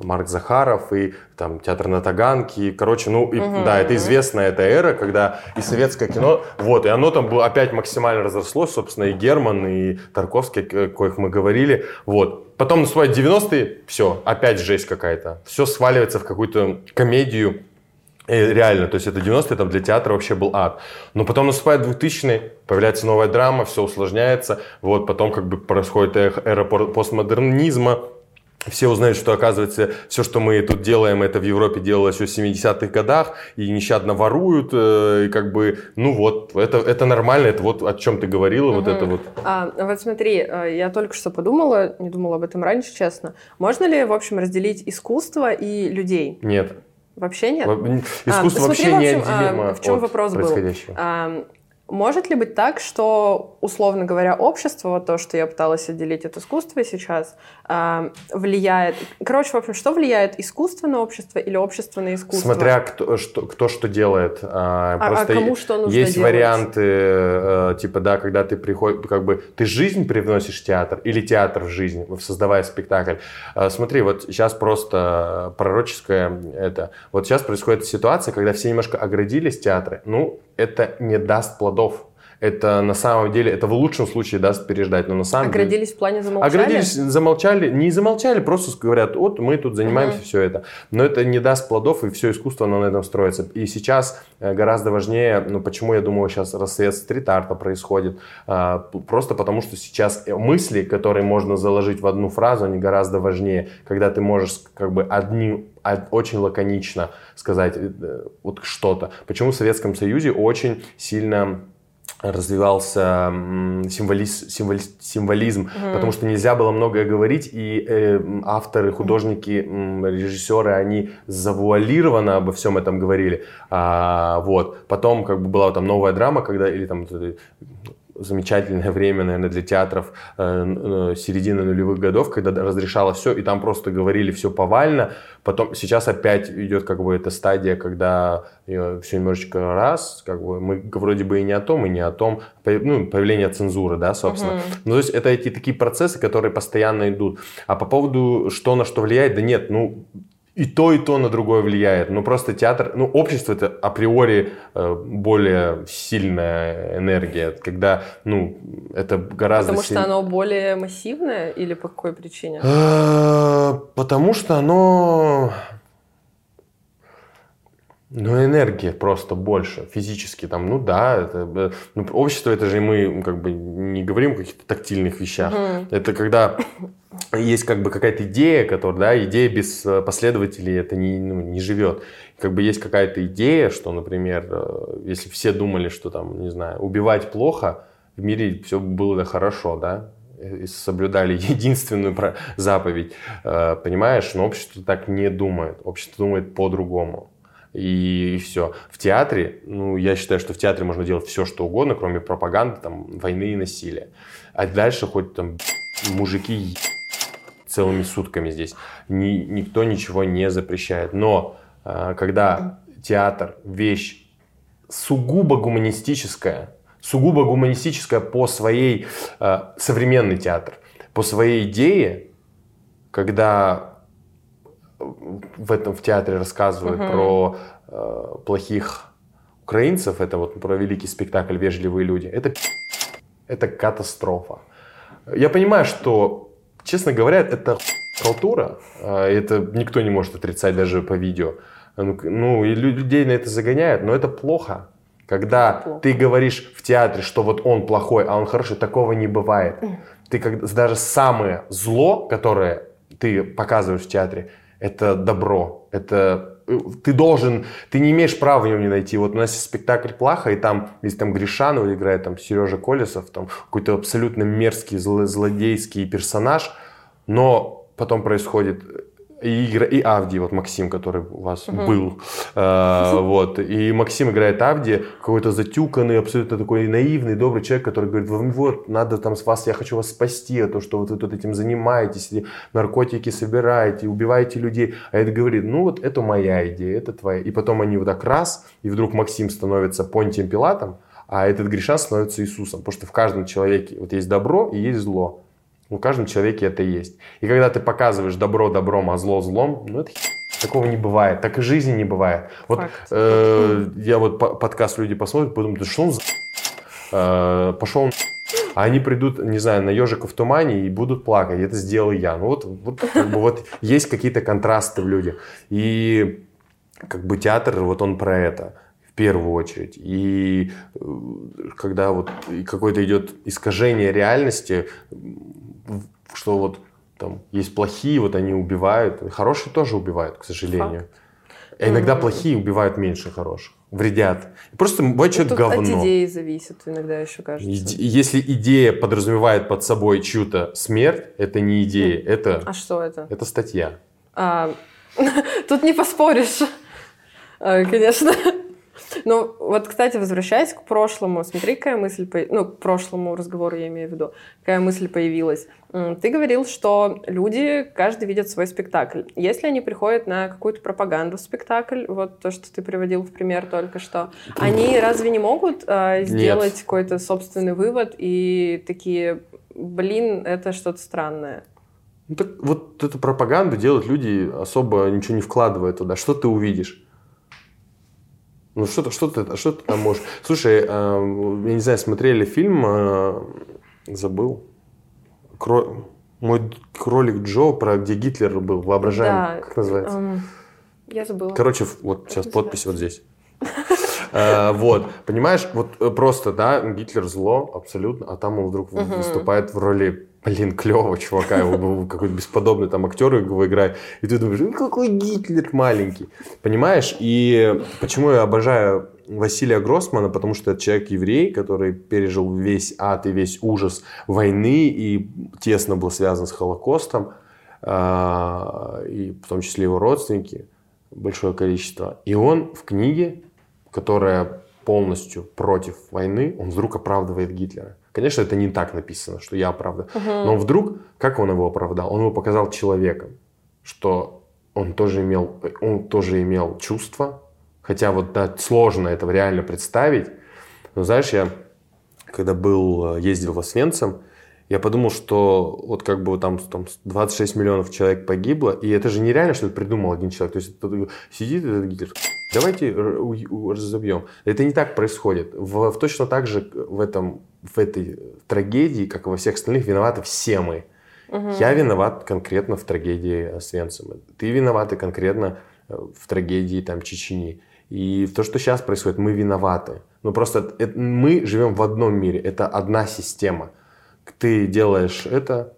Марк Захаров и там театр на Таганке. Короче, ну, и, да, это известная эта эра, когда и советское кино, вот, и оно там было опять максимально разрослось, собственно, и Герман, и Тарковский, о коих мы говорили, вот. Потом наступают 90-е, все, опять жесть какая-то. Все сваливается в какую-то комедию, Э, реально, то есть это 90-е, там для театра вообще был ад. Но потом наступает 2000 появляется новая драма, все усложняется. Вот потом как бы происходит эх- эра постмодернизма. Все узнают, что оказывается все, что мы тут делаем, это в Европе делалось еще в 70-х годах, и нещадно воруют, э, и как бы, ну вот, это, это нормально, это вот о чем ты говорила, вот это вот. А, вот смотри, э, я только что подумала, не думала об этом раньше, честно. Можно ли, в общем, разделить искусство и людей? Нет. Вообще нет? Во- Искусство А, вообще смотри, в общем, неотделимо а, в чем вопрос был? А, Может ли быть так, что, условно говоря, общество, вот то, что я пыталась отделить от искусства сейчас, а, влияет... Короче, в общем, что влияет, искусство на общество или общество на искусство? Смотря кто что, кто что делает. А, А- а просто кому е- что нужно есть делать? варианты, э, типа, да, когда ты приходишь, как бы, ты жизнь привносишь в театр или театр в жизнь, создавая спектакль. А, Смотри, вот сейчас просто пророческое это. Вот сейчас происходит ситуация, когда все немножко оградились театры. Ну, это не даст плодов. Это на самом деле, это в лучшем случае даст переждать, но на самом деле... Оградились в плане замолчали? Оградились, замолчали, не замолчали, просто говорят, вот мы тут занимаемся, Мгм. все это. Но это не даст плодов, и все искусство оно на этом строится. И сейчас э, гораздо важнее, ну почему, я думаю, сейчас расцвет стрит-арта происходит, А, просто потому что сейчас э, мысли, которые можно заложить в одну фразу, они гораздо важнее, когда ты можешь как бы одни, од- очень лаконично сказать э, вот что-то. Почему в Советском Союзе очень сильно развивался символиз- символи- символизм, потому что нельзя было многое говорить, и э, авторы, художники, м, режиссеры, они завуалированно обо всем этом говорили. А, вот. Потом как бы была там новая драма, когда, или там замечательное время, наверное, для театров э, э, середины нулевых годов, когда разрешалось все, и там просто говорили все повально. Потом сейчас опять идет как бы эта стадия, когда все немножечко раз, как бы мы вроде бы и не о том, и не о том, ну, появление цензуры, да, собственно. Ну, то есть это эти такие процессы, которые постоянно идут. А по поводу, что на что влияет, да нет, ну, и то, и то на другое влияет. Ну, просто театр, ну, общество это априори э, более сильная энергия, когда, ну, это гораздо Потому что сильнее. оно более массивное или по какой причине? Э, Потому что оно... Ну, энергия просто больше, физически там, ну да, это, э, ну, общество, это же мы как бы не говорим о каких-то тактильных вещах. Мгм. Это когда есть как бы какая-то идея, которая, да, идея без э, последователей это не, ну, не живет. Как бы есть какая-то идея, что, например, э, если все думали, что там, не знаю, убивать плохо, в мире все было хорошо, да, соблюдали единственную заповедь, понимаешь, но общество так не думает, общество думает по-другому. И, все. В театре, ну, я считаю, что в театре можно делать все, что угодно, кроме пропаганды, там, войны и насилия. А дальше хоть там мужики целыми сутками здесь. Ни- никто ничего не запрещает. Но э, когда театр вещь сугубо гуманистическая, сугубо гуманистическая по своей э, современный театр, по своей идее, когда в этом в театре рассказывают Мгм. про э, плохих украинцев, это вот про великий спектакль «Вежливые люди», это это катастрофа. Я понимаю, что, честно говоря, это халтура, э, это никто не может отрицать даже по видео. Ну, ну, и лю- людей на это загоняют, но это плохо. Когда Это плохо. ты говоришь в театре, что вот он плохой, а он хороший, такого не бывает. Ты как, даже самое зло, которое ты показываешь в театре, это добро. Это э, ты должен, ты не имеешь права в нем не найти. Вот у нас есть спектакль «Плаха», и там, если там Гришанов играет, там Сережа Колесов, там какой-то абсолютно мерзкий, зло- злодейский персонаж, но потом происходит и, и Авди, вот Максим, который у вас был, э, вот, и Максим играет Авди, какой-то затюканный, абсолютно такой наивный, добрый человек, который говорит, «Вы- вот, надо там с вас, я хочу вас спасти, а то, что вот вы тут этим занимаетесь, наркотики собираете, убиваете людей, а это говорит, ну вот, это моя идея, это твоя, и потом они вот так раз, и вдруг Максим становится Понтием Пилатом, а этот Гришан становится Иисусом, потому что в каждом человеке вот есть добро и есть зло. В каждом человеке это есть. И когда ты показываешь добро добром, а зло злом, ну это такого не бывает. Так и жизни не бывает. Вот Факт. э, я вот по- подкаст люди посмотрят, подумают, «Да что он за э, пошел на-». а они придут, не знаю, на ежика в тумане и будут плакать. Это сделал я. Ну вот, вот, как бы вот есть какие-то контрасты в людях. И как бы театр, вот он про это первую очередь. И э, когда вот и какое-то идет искажение реальности, что вот там есть плохие, вот они убивают, хорошие тоже убивают, к сожалению. А иногда плохие убивают меньше хороших, вредят. Просто бывает Тут от говно. идеи зависит иногда еще, кажется. Иде- Если идея подразумевает под собой чью-то смерть, это не идея, это, А что это? это статья. А, Тут не поспоришь. А, Конечно. Ну, вот, кстати, возвращаясь к прошлому, смотри, какая мысль, ну, к прошлому разговору я имею в виду, какая мысль появилась. Ты говорил, что люди, каждый видит свой спектакль. Если они приходят на какую-то пропаганду в спектакль, вот то, что ты приводил в пример только что, они разве не могут а, сделать какой-то собственный вывод и такие, блин, это что-то странное? Ну, так вот эту пропаганду делают люди, особо ничего не вкладывая туда. Что ты увидишь? Ну, что, что, ты, что ты там можешь... Слушай, э, я не знаю, смотрели фильм, э, забыл, Кро- мой кролик Джо, про где Гитлер был, воображаемый, Да, как называется? Эм, Я забыла. Короче, вот сейчас Как подпись вот здесь. Вот, понимаешь, вот э, просто, да, Гитлер зло, абсолютно, а там он вдруг выступает в роли, блин, клевого чувака, какой-то бесподобный там актер его играет, и ты думаешь, ну какой Гитлер маленький, понимаешь? И почему я обожаю Василия Гроссмана, потому что это человек-еврей, который пережил весь ад и весь ужас войны и тесно был связан с Холокостом, а, и в том числе его родственники, большое количество. И он в книге, которая полностью против войны, он вдруг оправдывает Гитлера. Конечно, это не так написано, что я оправдываю. Но вдруг, как он его оправдал? Он его показал человеком, что он тоже имел, он тоже имел чувства, хотя вот да, сложно этого реально представить. Но знаешь, я когда был, э, ездил в Освенцим, я подумал, что вот как бы там, там 26 миллионов человек погибло, и это же нереально, что это придумал один человек. То есть это сидит этот Гитлер, давайте разобьем. Это не так происходит. В, в точно так же в, этом, в этой трагедии, как и во всех остальных, виноваты все мы. Я виноват конкретно в трагедии Освенцима. Ты виноваты конкретно э, в трагедии там, Чечни. И то, что сейчас происходит, мы виноваты. Но просто это- мы живем в одном мире. Это одна система. Ты делаешь это,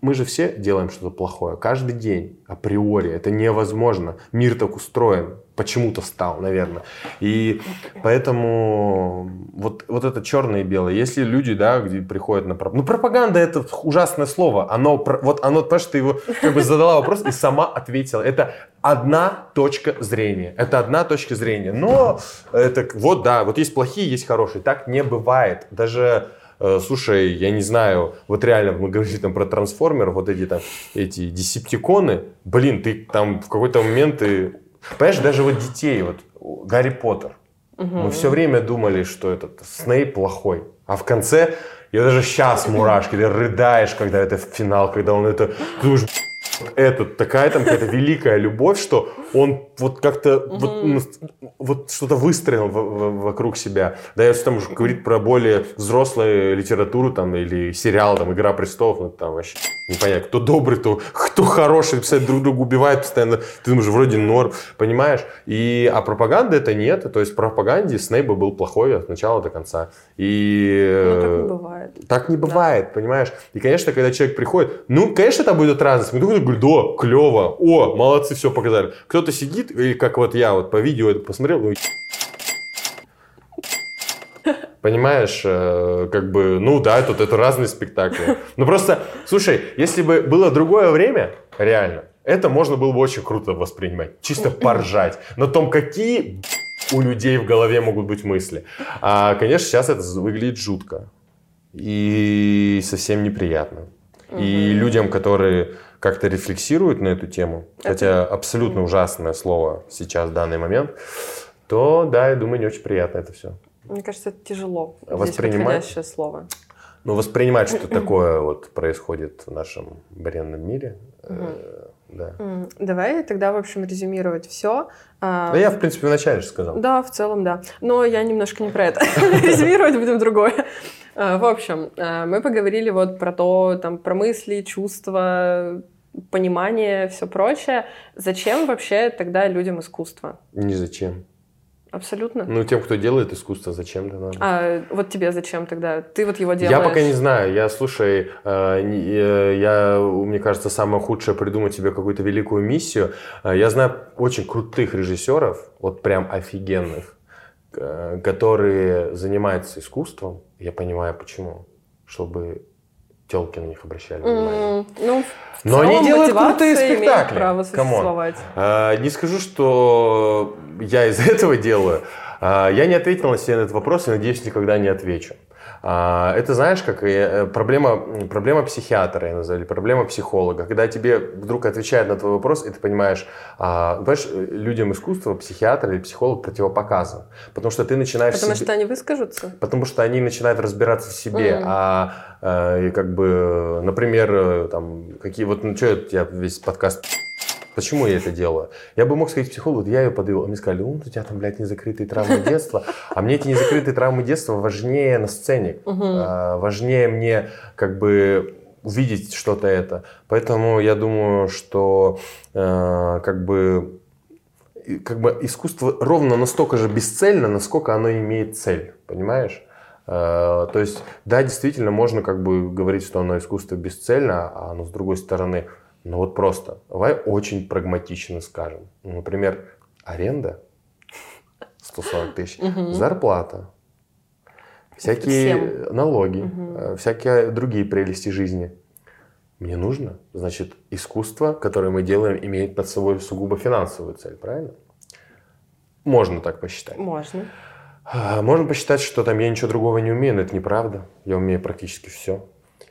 мы же все делаем что-то плохое. Каждый день, априори. Это невозможно. Мир так устроен. Почему-то стал, наверное. И поэтому вот, вот это черное и белое. Если люди, да, где приходят на пропаганду. Ну, пропаганда это ужасное слово. Оно, вот оно, понимаешь, ты его как бы задала вопрос и сама ответила. Это одна точка зрения. Это одна точка зрения. Но это вот, да, вот есть плохие, есть хорошие. Так не бывает. Даже Слушай, я не знаю, вот реально мы говорили там про трансформеров, вот эти там, эти десептиконы, блин, ты там в какой-то момент, ты, понимаешь, даже вот детей, вот Гарри Поттер, мы все время думали, что этот Снейп плохой. А в конце, я даже сейчас мурашки, ты рыдаешь, когда это финал, когда он это... Ты думаешь, это такая там какая-то великая любовь, что он вот как-то вот, ну, вот что-то выстроил в- в- вокруг себя. Да, если там уже говорить про более взрослую литературу там или сериал, там «Игра престолов», ну там вообще непонятно, кто добрый, кто, кто хороший, постоянно друг друга убивают, постоянно, ты думаешь, вроде норм, понимаешь? И, а пропаганды это нет, то есть в пропаганде Снейба был плохой от начала до конца. И... Ну, так э, не бывает. Так не бывает, понимаешь? И, конечно, когда человек приходит, ну, конечно, там будет разность. Кто-то говорит, да, клево, о, молодцы, все показали. Кто-то сидит, или как вот я вот по видео это посмотрел, ну, Понимаешь, э, как бы, ну да, тут это разные спектакли. Ну просто, слушай, если бы было другое время, реально, это можно было бы очень круто воспринимать. Чисто поржать. На том, какие у людей в голове могут быть мысли. А, конечно, сейчас это выглядит жутко. И совсем неприятно. И людям, которые как-то рефлексируют на эту тему, хотя абсолютно ужасное слово сейчас в данный момент, то да, я думаю, не очень приятно это все. Мне кажется, это тяжело. Воспринимать? слово. Ну, воспринимать, что такое вот происходит в нашем бренном мире. э, Да. Давай тогда, в общем, резюмировать все. Да я, в принципе, вначале же сказал. Да, в целом, да. Но я немножко не про это. Резюмировать будем другое. А, В общем, а, мы поговорили вот про то, там, про мысли, чувства, понимание, все прочее. Зачем вообще тогда людям искусство? Ни зачем. Абсолютно. Ну, тем, кто делает искусство, зачем это надо? А вот тебе зачем тогда? Ты вот его делаешь. Я пока не знаю. Я, слушай, не- э, я, мне кажется, самое худшее придумать себе какую-то великую миссию. Я знаю очень крутых режиссеров, вот прям офигенных, которые занимаются искусством. Я понимаю, почему. Чтобы телки на них обращали внимание. М, Ну, Но они делают крутые спектакли. право существовать. А, Не скажу, что я из этого делаю. А, Я не ответил на себе на этот вопрос и, надеюсь, никогда не отвечу. А, Это, знаешь, как э, проблема, проблема психиатра, я назову, или проблема психолога. Когда тебе вдруг отвечают на твой вопрос, и ты понимаешь, а, понимаешь, э, людям искусства психиатр или психолог противопоказан. Потому что ты начинаешь... Потому себе- что они выскажутся. Потому что они начинают разбираться в себе, Мгм. а э, и как бы, например, там какие вот, ну что я весь подкаст, почему я это делаю? Я бы мог сказать психологу, я ее подаю, а мне сказали, ну у тебя там, блядь, незакрытые травмы детства, а мне эти незакрытые травмы детства важнее на сцене. А, важнее мне как бы увидеть что-то это, поэтому я думаю, что э, как бы как бы искусство ровно настолько же бесцельно, насколько оно имеет цель, понимаешь? Э, То есть, да, действительно, можно как бы говорить, что оно искусство бесцельно, а оно с другой стороны, ну вот просто, давай очень прагматично скажем. Ну, Например, аренда 140 тысяч, зарплата, всякие Всем. налоги, э, всякие другие прелести жизни. Мне нужно, значит, искусство, которое мы делаем, имеет под собой сугубо финансовую цель, правильно? Можно так посчитать. Можно. А, Можно посчитать, что там я ничего другого не умею, но это неправда. Я умею практически все.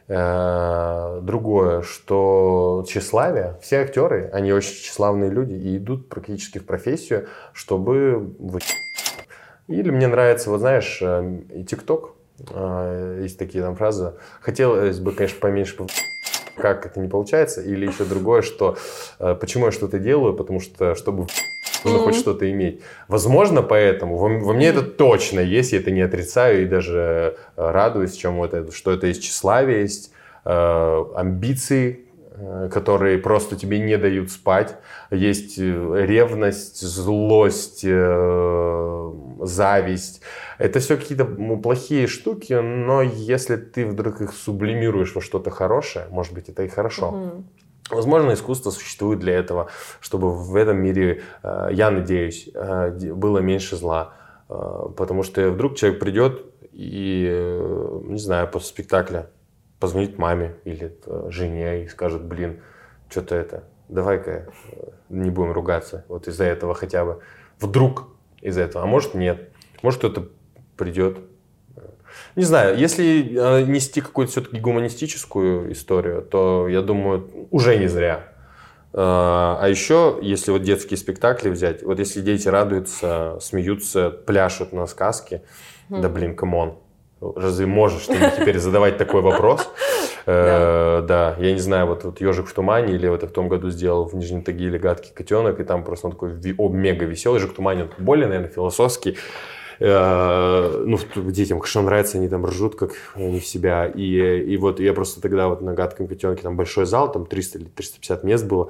Другое, что тщеславие, все актеры, они очень тщеславные люди и идут практически в профессию, чтобы... Или мне нравится, вот знаешь, э, и ТикТок, э, есть такие там фразы, хотелось бы, конечно, поменьше как это не получается, или еще другое, что э, почему я что-то делаю, потому что чтобы нужно хоть Мгм. что-то иметь. Возможно, поэтому во, во мне это точно есть, я это не отрицаю и даже э, радуюсь, чему это, что это есть тщеславие, есть э, амбиции, э, которые просто тебе не дают спать, есть э, ревность, злость, э, зависть. Это все какие-то плохие штуки, но если ты вдруг их сублимируешь во что-то хорошее, может быть, это и хорошо. Мгм. Возможно, искусство существует для этого, чтобы в этом мире, э, я надеюсь, э, было меньше зла. Э, Потому что вдруг человек придет и, не знаю, после спектакля позвонит маме или жене и скажет, блин, что-то это, давай-ка не будем ругаться вот из-за этого хотя бы. Вдруг из-за этого. А может нет. Может кто-то придет. Не знаю, если э, нести какую-то все-таки гуманистическую историю, то я думаю, уже не зря. Э, А еще, если вот детские спектакли взять, вот если дети радуются, смеются, пляшут на сказке, да блин, come on. Разве можешь ты теперь задавать такой вопрос? Э, Да, я не знаю, вот «Ежик в тумане» или вот в том году сделал в Нижнем Тагиле «Гадкий котенок», и там просто он такой мега веселый. «Ежик в тумане» он более, наверное, философский. Э, ну, детям что нравится, они там ржут, как они в себя. И, и вот я просто тогда вот на гадком котенке, там большой зал, там 300 или 350 мест было,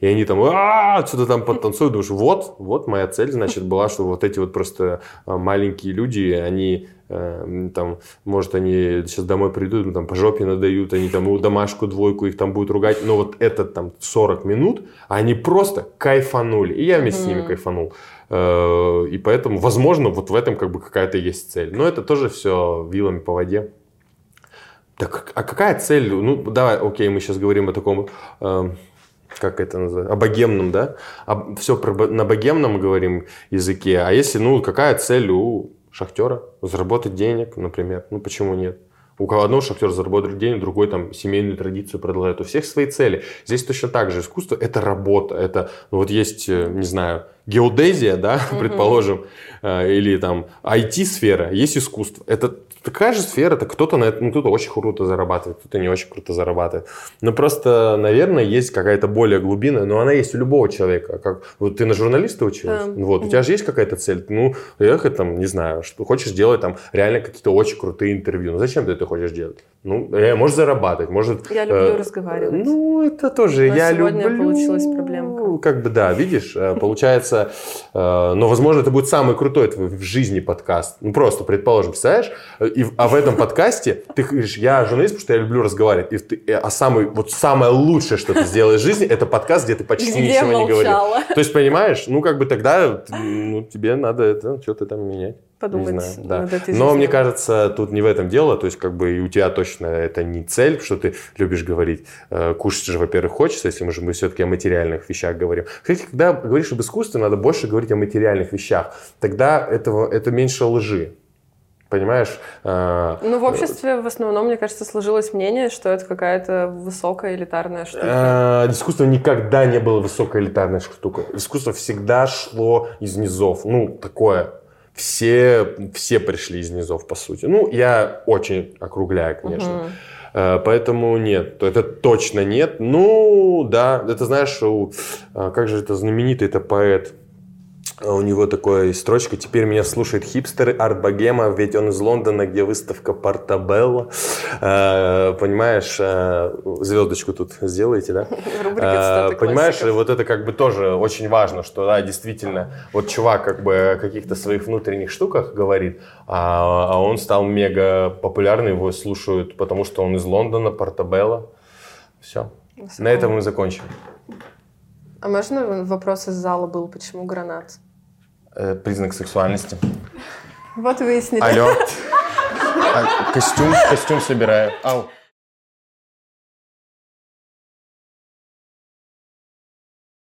и они там «А-а-а!» что-то там подтанцуют, думаешь, вот, вот моя цель, значит, была, что вот эти вот просто а, маленькие люди, они э, там, может, они сейчас домой придут, там, по жопе надают, они там домашку двойку, их там будут ругать, но вот этот там 40 минут, они просто кайфанули, и я вместе с ними кайфанул. Э, И поэтому, возможно, вот в этом как бы какая-то есть цель. Но это тоже все вилами по воде. Так, а какая цель? Ну, давай, окей, мы сейчас говорим о таком, э, как это называется, о богемном, да? все про, на богемном говорим языке. А если, ну, какая цель у шахтера? Заработать денег, например. Ну, почему нет? У кого одного шахтер заработает денег, другой там семейную традицию продолжает. У всех свои цели. Здесь точно так же. Искусство – это работа. Это, ну, вот есть, э, не знаю, геодезия, да, Мгм. предположим, э, или там IT-сфера, есть искусство. Это такая же сфера, это кто-то на это, ну, кто-то очень круто зарабатывает, кто-то не очень круто зарабатывает. Но просто, наверное, есть какая-то более глубинная, но она есть у любого человека. Как, вот ты на журналиста училась? Да. Вот, у тебя же есть какая-то цель? Ну, ехать там, не знаю, что хочешь делать там реально какие-то очень крутые интервью. Ну, зачем ты это хочешь делать? Ну, э, можешь зарабатывать, может... Я люблю э, разговаривать. Ну, это тоже Но я сегодня люблю. получилась проблемка. Как бы да, видишь, э, получается, э, но возможно это будет самый крутой твой в жизни подкаст. Ну просто, предположим, представляешь, и, а в этом подкасте ты говоришь, я журналист, потому что я люблю разговаривать, и ты- э, а самый вот самое лучшее, что ты сделаешь в жизни, это подкаст, где ты почти Где ничего не говорил. молчала? То есть понимаешь, ну как бы тогда ну, тебе надо это что-то там менять. Подумать Не знаю, да. над этой Но жизнью. мне кажется, тут не в этом дело. То есть, как бы и у тебя точно это не цель, что ты любишь говорить. Э, Кушать же, во-первых, хочется, если мы же мы все-таки о материальных вещах говорим. Кстати, когда говоришь об искусстве, надо больше говорить о материальных вещах. Тогда этого, это меньше лжи. Понимаешь? Э, Ну, в обществе в основном, мне кажется, сложилось мнение, что это какая-то высокая элитарная штука. Э, Искусство никогда не было высокоэлитарной штукой. Искусство всегда шло из низов. Ну, такое. Все, все пришли из низов, по сути. Ну, я очень округляю, конечно. Э, Поэтому нет, это точно нет. Ну, да, это знаешь, у, э, как же это знаменитый это поэт, А у него такая строчка «Теперь меня слушают хипстеры, арт-богема, ведь он из Лондона, где выставка Портабелла». Э, Понимаешь, э, звездочку тут сделаете, да? Э, «Цитаты Понимаешь, классиков». вот это как бы тоже очень важно, что, да, действительно, вот чувак как бы о каких-то своих внутренних штуках говорит, а, а он стал мега популярный, его слушают, потому что он из Лондона, Портабелла. Все. На этом мы закончим. А можно вопрос из зала был, почему гранат? Э, Признак сексуальности. Вот выяснили. Алло. А, Костюм, костюм собираю. Ау.